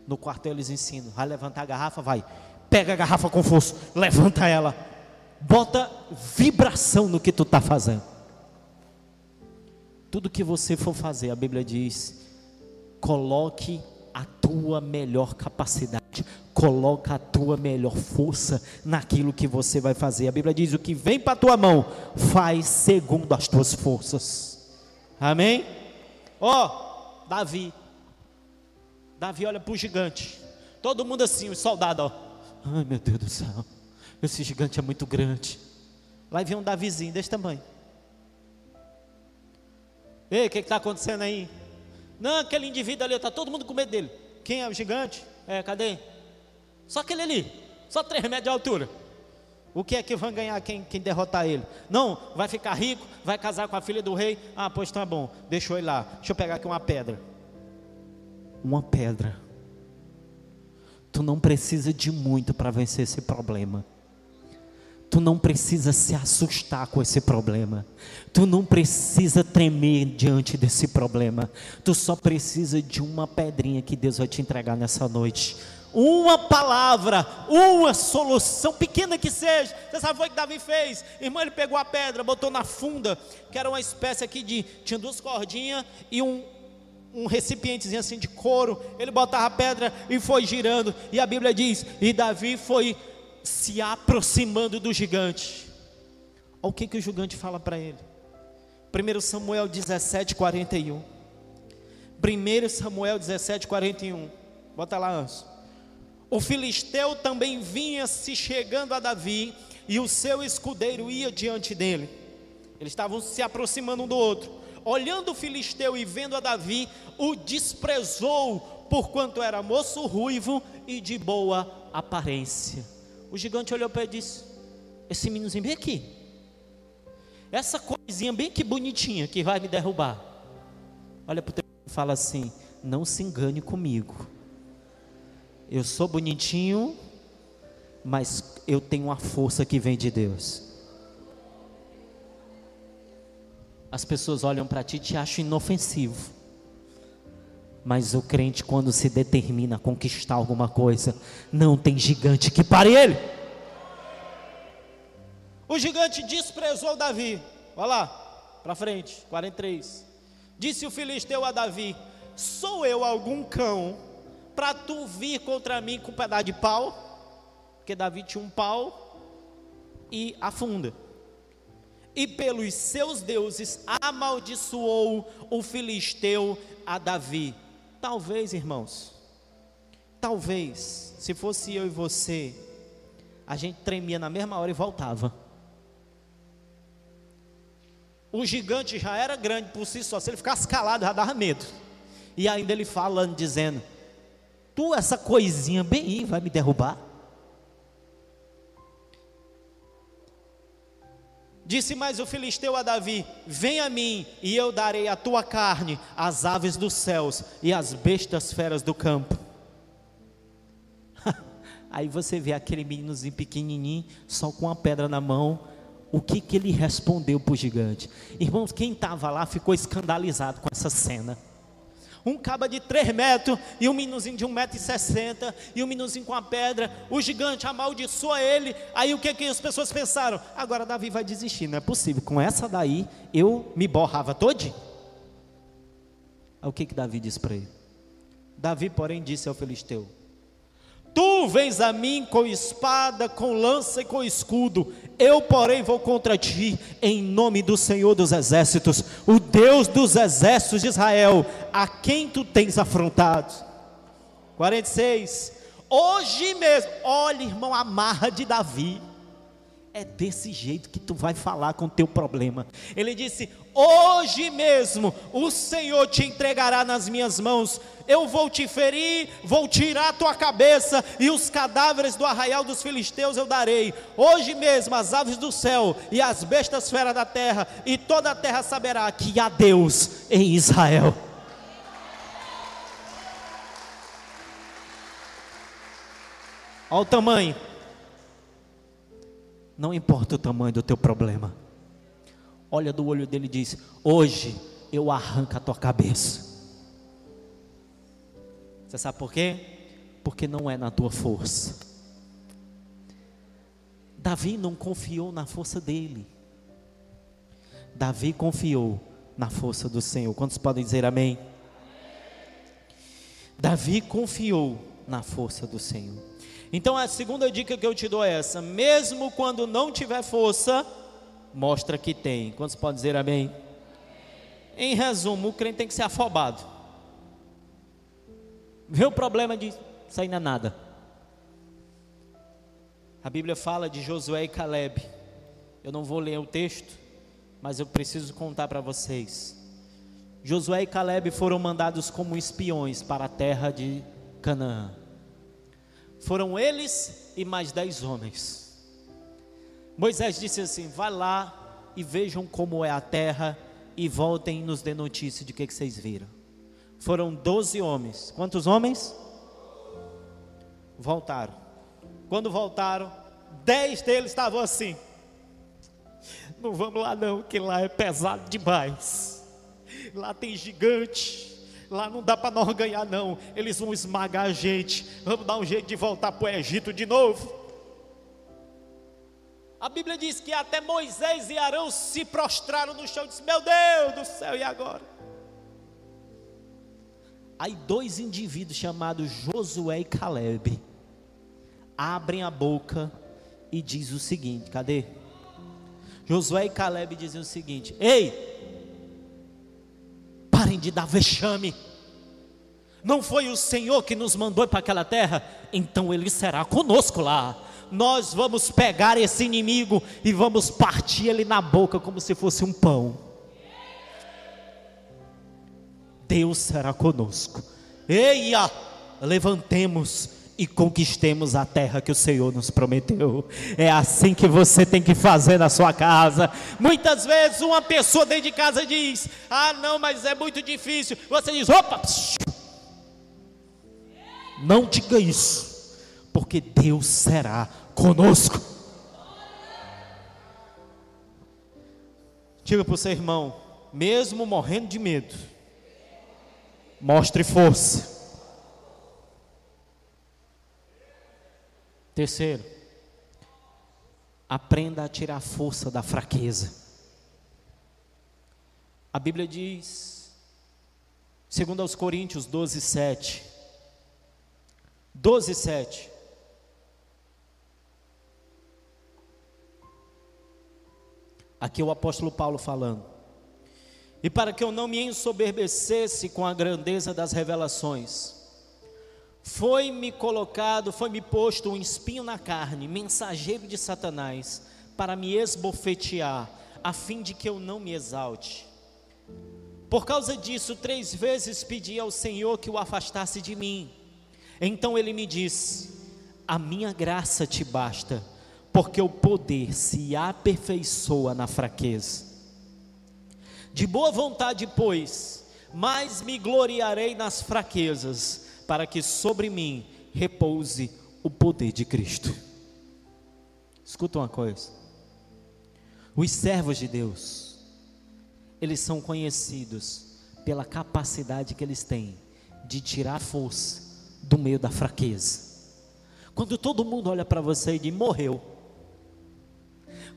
No quartel eles ensinam: vai levantar a garrafa, vai pega a garrafa com força, levanta ela, bota vibração no que tu está fazendo. Tudo que você for fazer, a Bíblia diz, coloque a tua melhor capacidade, coloca a tua melhor força naquilo que você vai fazer. A Bíblia diz: o que vem para a tua mão, faz segundo as tuas forças. Amém? Ó, oh, Davi. Davi olha para o gigante. Todo mundo assim, os soldados, ó. Ai meu Deus do céu, esse gigante é muito grande. Vai vir um Davizinho desse tamanho. Ei, o que está acontecendo aí? Não, aquele indivíduo ali, está todo mundo com medo dele. Quem é o gigante? É, cadê? Só aquele ali, só três metros de altura. O que é que vai ganhar quem, quem derrotar ele? Não, vai ficar rico, vai casar com a filha do rei. Ah, pois tá bom, eu ir lá. Deixa eu pegar aqui uma pedra. Uma pedra Tu não precisa de muito para vencer esse problema. Tu não precisa se assustar com esse problema. Tu não precisa tremer diante desse problema. Tu só precisa de uma pedrinha que Deus vai te entregar nessa noite. uma palavra, uma solução, pequena que seja. Você sabe o que Davi fez? Irmão, ele pegou a pedra, botou na funda, que era uma espécie aqui de. Tinha duas cordinhas e um, um recipientezinho assim de couro. Ele botava a pedra e foi girando. E a Bíblia diz: E Davi foi se aproximando do gigante. Olha o que, que o gigante fala para ele. 1 Samuel 17, 41. 1 Samuel 17, 41. Bota lá, Anso. O filisteu também vinha se chegando a Davi, e o seu escudeiro ia diante dele. Eles estavam se aproximando um do outro. Olhando o filisteu e vendo a Davi, o desprezou, porquanto era moço ruivo e de boa aparência. O gigante olhou para ele e disse: Esse meninozinho bem aqui, essa coisinha bem que bonitinha que vai me derrubar. Olha para o teu e fala assim: Não se engane comigo. Eu sou bonitinho, mas eu tenho uma força que vem de Deus. As pessoas olham para ti e te acham inofensivo. Mas o crente, quando se determina a conquistar alguma coisa, não tem gigante que pare ele. O gigante desprezou Davi. Olha lá, para frente, 43. Disse o filisteu a Davi: Sou eu algum cão para tu vir contra mim com um pedaço de pau, porque Davi tinha um pau e afunda. E pelos seus deuses amaldiçoou o filisteu a Davi. Talvez, irmãos, talvez, se fosse eu e você, a gente tremia na mesma hora e voltava. O gigante já era grande por si só, se ele ficasse calado já dava medo. E ainda ele falando, dizendo: Tu, essa coisinha bem vai me derrubar? Disse mais o filisteu a Davi: Vem a mim, e eu darei a tua carne às aves dos céus e às bestas feras do campo. Aí você vê aquele meninozinho pequenininho, só com a pedra na mão. O que, que ele respondeu para o gigante? Irmãos, quem estava lá ficou escandalizado com essa cena um caba de 3 metros e um meninozinho de 1,60m e um meninozinho com a pedra, o gigante amaldiçoa ele. Aí o que, que as pessoas pensaram? Agora Davi vai desistir, não é possível. Com essa daí eu me borrava todinho. Aí o que, que Davi disse para ele? Davi, porém, disse ao filisteu: Tu vens a mim com espada, com lança e com escudo, eu, porém, vou contra ti, em nome do Senhor dos Exércitos, o Deus dos exércitos de Israel, a quem tu tens afrontado. 46. Hoje mesmo, olha, irmão, a marra de Davi. É desse jeito que tu vai falar com o teu problema. Ele disse: Hoje mesmo o Senhor te entregará nas minhas mãos. Eu vou te ferir, vou tirar a tua cabeça e os cadáveres do arraial dos filisteus eu darei. Hoje mesmo as aves do céu e as bestas feras da terra e toda a terra saberá que há Deus em Israel. Olha o tamanho não importa o tamanho do teu problema. Olha do olho dele e diz: Hoje eu arranco a tua cabeça. Você sabe por quê? Porque não é na tua força. Davi não confiou na força dele. Davi confiou na força do Senhor. Quantos podem dizer amém? Davi confiou na força do Senhor. Então a segunda dica que eu te dou é essa: mesmo quando não tiver força, mostra que tem. Quantos podem dizer amém? Em resumo, o crente tem que ser afobado. Vê o problema de sair na nada. A Bíblia fala de Josué e Caleb. Eu não vou ler o texto, mas eu preciso contar para vocês. Josué e Caleb foram mandados como espiões para a terra de Canaã. Foram eles e mais dez homens. Moisés disse assim: Vai lá e vejam como é a terra e voltem e nos dê notícia de que, que vocês viram. Foram doze homens. Quantos homens? Voltaram. Quando voltaram, dez deles estavam assim. Não vamos lá não, que lá é pesado demais. Lá tem gigante, Lá não dá para nós ganhar, não. Eles vão esmagar a gente. Vamos dar um jeito de voltar para o Egito de novo. A Bíblia diz que até Moisés e Arão se prostraram no chão e disse: Meu Deus do céu, e agora? Aí dois indivíduos chamados Josué e Caleb abrem a boca e diz o seguinte: cadê? Josué e Caleb dizem o seguinte: Ei, parem de dar vexame. Não foi o Senhor que nos mandou para aquela terra? Então Ele será conosco lá nós vamos pegar esse inimigo e vamos partir ele na boca como se fosse um pão. Deus será conosco. Eia, levantemos e conquistemos a terra que o Senhor nos prometeu. É assim que você tem que fazer na sua casa. Muitas vezes uma pessoa dentro de casa diz: "Ah, não, mas é muito difícil". Você diz: "Opa!" Não diga isso, porque Deus será conosco. Diga para o seu irmão, mesmo morrendo de medo, mostre força. Terceiro, aprenda a tirar força da fraqueza. A Bíblia diz, segundo aos Coríntios 12, 7, 12, 7, Aqui é o apóstolo Paulo falando. E para que eu não me ensoberbecesse com a grandeza das revelações, foi-me colocado, foi-me posto um espinho na carne, mensageiro de Satanás, para me esbofetear, a fim de que eu não me exalte. Por causa disso, três vezes pedi ao Senhor que o afastasse de mim. Então ele me disse: A minha graça te basta porque o poder se aperfeiçoa na fraqueza. De boa vontade, pois, mais me gloriarei nas fraquezas, para que sobre mim repouse o poder de Cristo. Escuta uma coisa: os servos de Deus, eles são conhecidos pela capacidade que eles têm de tirar força do meio da fraqueza. Quando todo mundo olha para você e diz: morreu,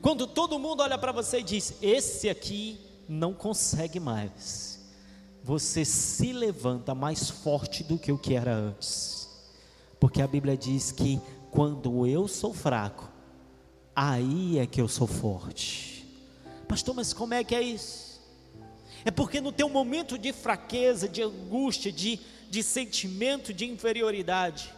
quando todo mundo olha para você e diz: Esse aqui não consegue mais, você se levanta mais forte do que o que era antes, porque a Bíblia diz que quando eu sou fraco, aí é que eu sou forte. Pastor, mas como é que é isso? É porque no teu momento de fraqueza, de angústia, de, de sentimento de inferioridade,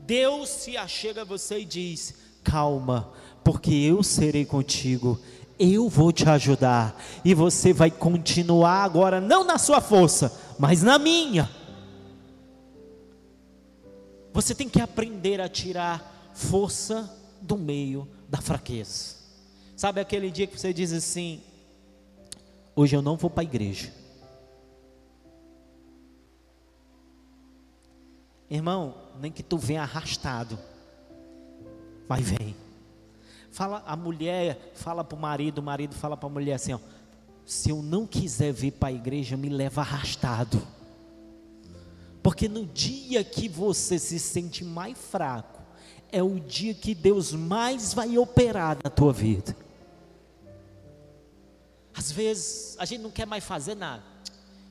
Deus se achega a você e diz: calma, porque eu serei contigo, eu vou te ajudar, e você vai continuar agora, não na sua força, mas na minha. Você tem que aprender a tirar força do meio da fraqueza. Sabe aquele dia que você diz assim: hoje eu não vou para a igreja. Irmão, nem que tu venha arrastado, mas vem. Fala a mulher, fala para o marido, o marido fala para a mulher assim: ó, se eu não quiser vir para a igreja, me leva arrastado. Porque no dia que você se sente mais fraco, é o dia que Deus mais vai operar na tua vida. Às vezes a gente não quer mais fazer nada,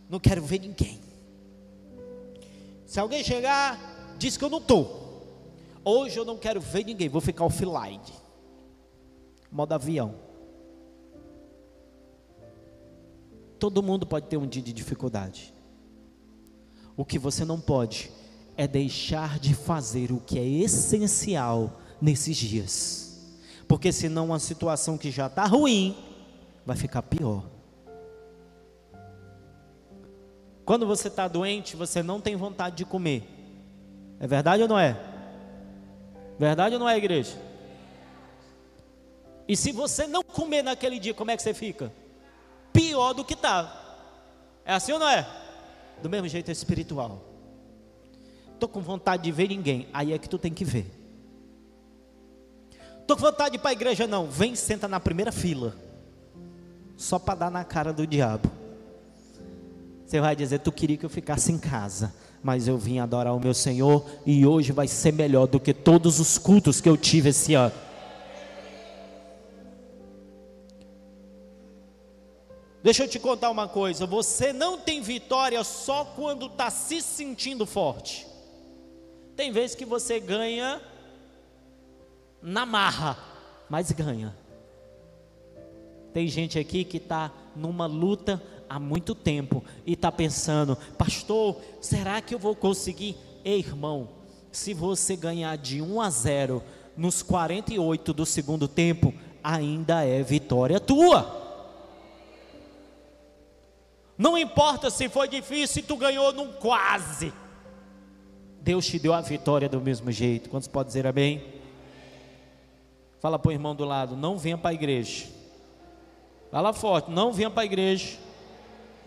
não quero ver ninguém. Se alguém chegar, diz que eu não estou. Hoje eu não quero ver ninguém, vou ficar offline modo avião. Todo mundo pode ter um dia de dificuldade. O que você não pode é deixar de fazer o que é essencial nesses dias. Porque senão uma situação que já está ruim vai ficar pior. Quando você está doente, você não tem vontade de comer. É verdade ou não é? Verdade ou não é, igreja? E se você não comer naquele dia, como é que você fica? Pior do que está. É assim ou não é? Do mesmo jeito é espiritual. Estou com vontade de ver ninguém. Aí é que tu tem que ver. Estou com vontade de ir para a igreja, não. Vem, senta na primeira fila. Só para dar na cara do diabo. Você vai dizer: Tu queria que eu ficasse em casa, mas eu vim adorar o meu Senhor e hoje vai ser melhor do que todos os cultos que eu tive esse ano. Deixa eu te contar uma coisa: você não tem vitória só quando está se sentindo forte. Tem vezes que você ganha na marra, mas ganha. Tem gente aqui que está numa luta há muito tempo e está pensando, pastor, será que eu vou conseguir? Ei, irmão, se você ganhar de 1 a 0 nos 48 do segundo tempo, ainda é vitória tua. Não importa se foi difícil, se tu ganhou num quase. Deus te deu a vitória do mesmo jeito. Quantos podem dizer amém? Fala para o irmão do lado, não venha para a igreja. Fala forte, não venha para a igreja.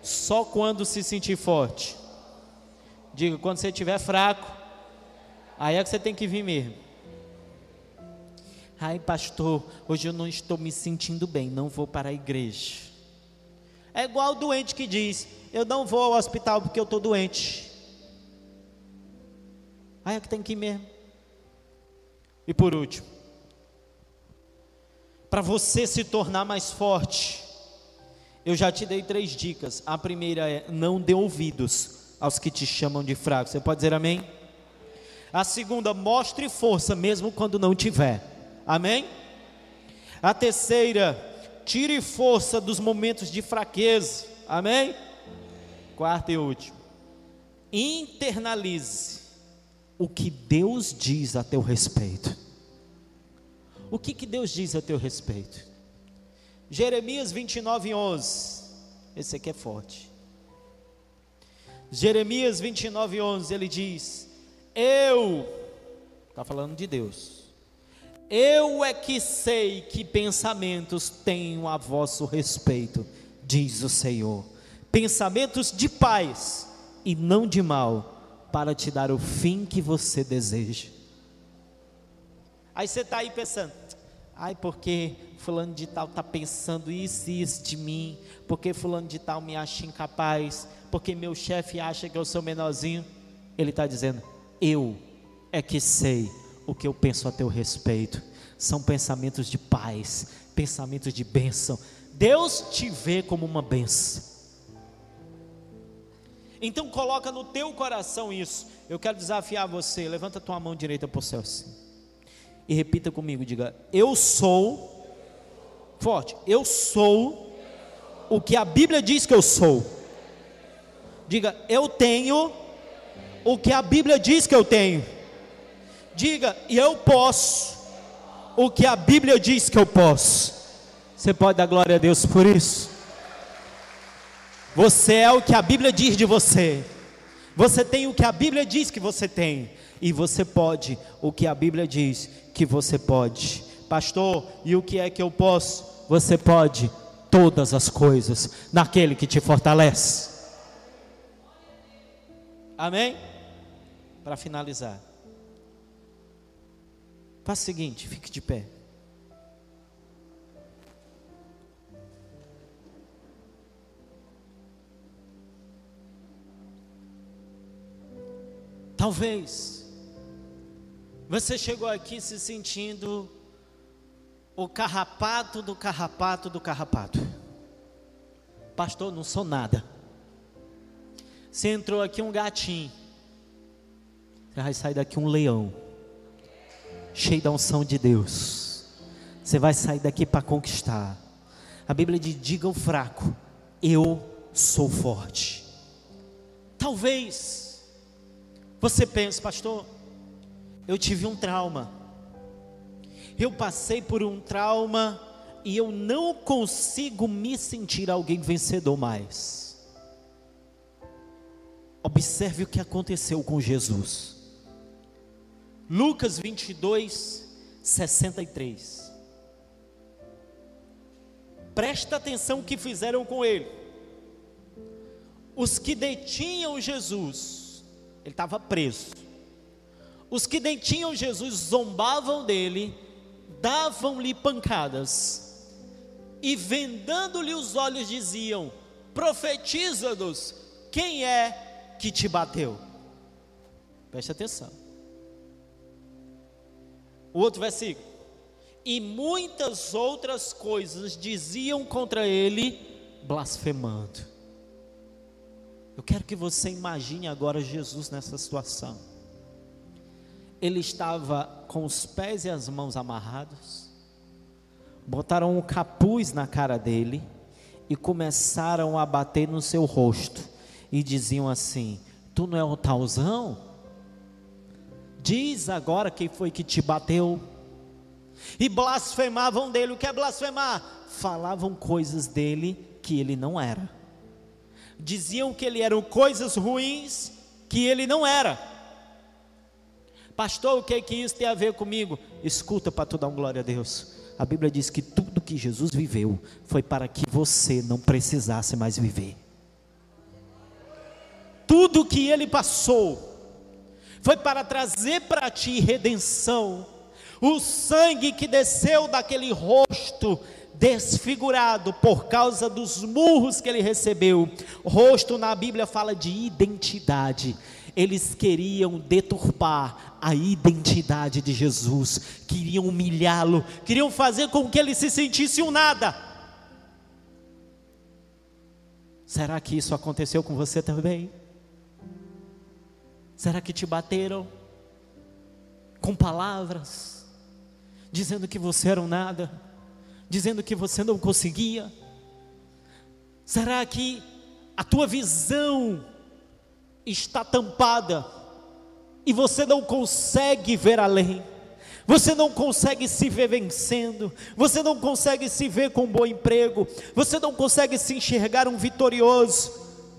Só quando se sentir forte. Diga, quando você estiver fraco, aí é que você tem que vir mesmo. Ai, pastor, hoje eu não estou me sentindo bem, não vou para a igreja. É igual o doente que diz: Eu não vou ao hospital porque eu estou doente. Aí é que tem que ir mesmo. E por último, para você se tornar mais forte, eu já te dei três dicas. A primeira é: não dê ouvidos aos que te chamam de fraco. Você pode dizer amém? A segunda, mostre força mesmo quando não tiver. Amém? A terceira, tire força dos momentos de fraqueza. Amém? Quarto e último. Internalize o que Deus diz a teu respeito. O que, que Deus diz a teu respeito? Jeremias 29, 11. Esse aqui é forte. Jeremias 29, 11. Ele diz: Eu, está falando de Deus eu é que sei que pensamentos tenho a vosso respeito, diz o Senhor. Pensamentos de paz e não de mal, para te dar o fim que você deseja. Aí você está aí pensando, ai, porque fulano de tal está pensando isso e isso de mim, porque fulano de tal me acha incapaz, porque meu chefe acha que eu sou menorzinho. Ele está dizendo, eu é que sei o que eu penso a teu respeito. São pensamentos de paz, pensamentos de bênção. Deus te vê como uma bênção. Então coloca no teu coração isso. Eu quero desafiar você. Levanta tua mão direita para o céu assim. E repita comigo, diga: Eu sou forte. Eu sou o que a Bíblia diz que eu sou. Diga: Eu tenho o que a Bíblia diz que eu tenho. Diga, e eu posso o que a Bíblia diz que eu posso. Você pode dar glória a Deus por isso? Você é o que a Bíblia diz de você. Você tem o que a Bíblia diz que você tem. E você pode o que a Bíblia diz que você pode. Pastor, e o que é que eu posso? Você pode todas as coisas naquele que te fortalece. Amém? Para finalizar. Faça o seguinte, fique de pé. Talvez você chegou aqui se sentindo o carrapato do carrapato do carrapato. Pastor, não sou nada. Você entrou aqui um gatinho. Você vai sair daqui um leão cheio da unção de Deus. Você vai sair daqui para conquistar. A Bíblia diz: diga ao fraco, eu sou forte. Talvez você pense, pastor, eu tive um trauma. Eu passei por um trauma e eu não consigo me sentir alguém vencedor mais. Observe o que aconteceu com Jesus. Lucas 22, 63. Presta atenção o que fizeram com ele. Os que detinham Jesus, ele estava preso. Os que detinham Jesus zombavam dele, davam-lhe pancadas, e vendando-lhe os olhos diziam: Profetiza-nos, Quem é que te bateu? Preste atenção. O outro versículo. E muitas outras coisas diziam contra ele, blasfemando. Eu quero que você imagine agora Jesus nessa situação. Ele estava com os pés e as mãos amarrados, botaram um capuz na cara dele e começaram a bater no seu rosto e diziam assim: Tu não é o talzão? Diz agora quem foi que te bateu. E blasfemavam dele. O que é blasfemar? Falavam coisas dele que ele não era. Diziam que ele eram coisas ruins que ele não era. Pastor, o que é que isso tem a ver comigo? Escuta para tu dar um glória a Deus. A Bíblia diz que tudo que Jesus viveu foi para que você não precisasse mais viver. Tudo que ele passou foi para trazer para ti redenção. O sangue que desceu daquele rosto desfigurado por causa dos murros que ele recebeu. Rosto na Bíblia fala de identidade. Eles queriam deturpar a identidade de Jesus, queriam humilhá-lo, queriam fazer com que ele se sentisse um nada. Será que isso aconteceu com você também? Será que te bateram com palavras, dizendo que você era um nada, dizendo que você não conseguia? Será que a tua visão está tampada e você não consegue ver além? Você não consegue se ver vencendo, você não consegue se ver com um bom emprego, você não consegue se enxergar um vitorioso,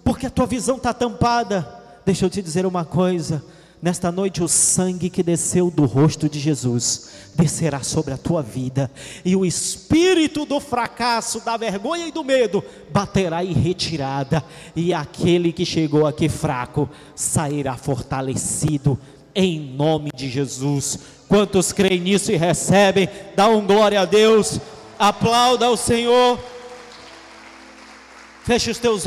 porque a tua visão está tampada Deixa eu te dizer uma coisa: nesta noite o sangue que desceu do rosto de Jesus descerá sobre a tua vida, e o espírito do fracasso, da vergonha e do medo baterá em retirada, e aquele que chegou aqui fraco sairá fortalecido, em nome de Jesus. Quantos creem nisso e recebem, dá um glória a Deus, aplauda o Senhor, feche os teus olhos.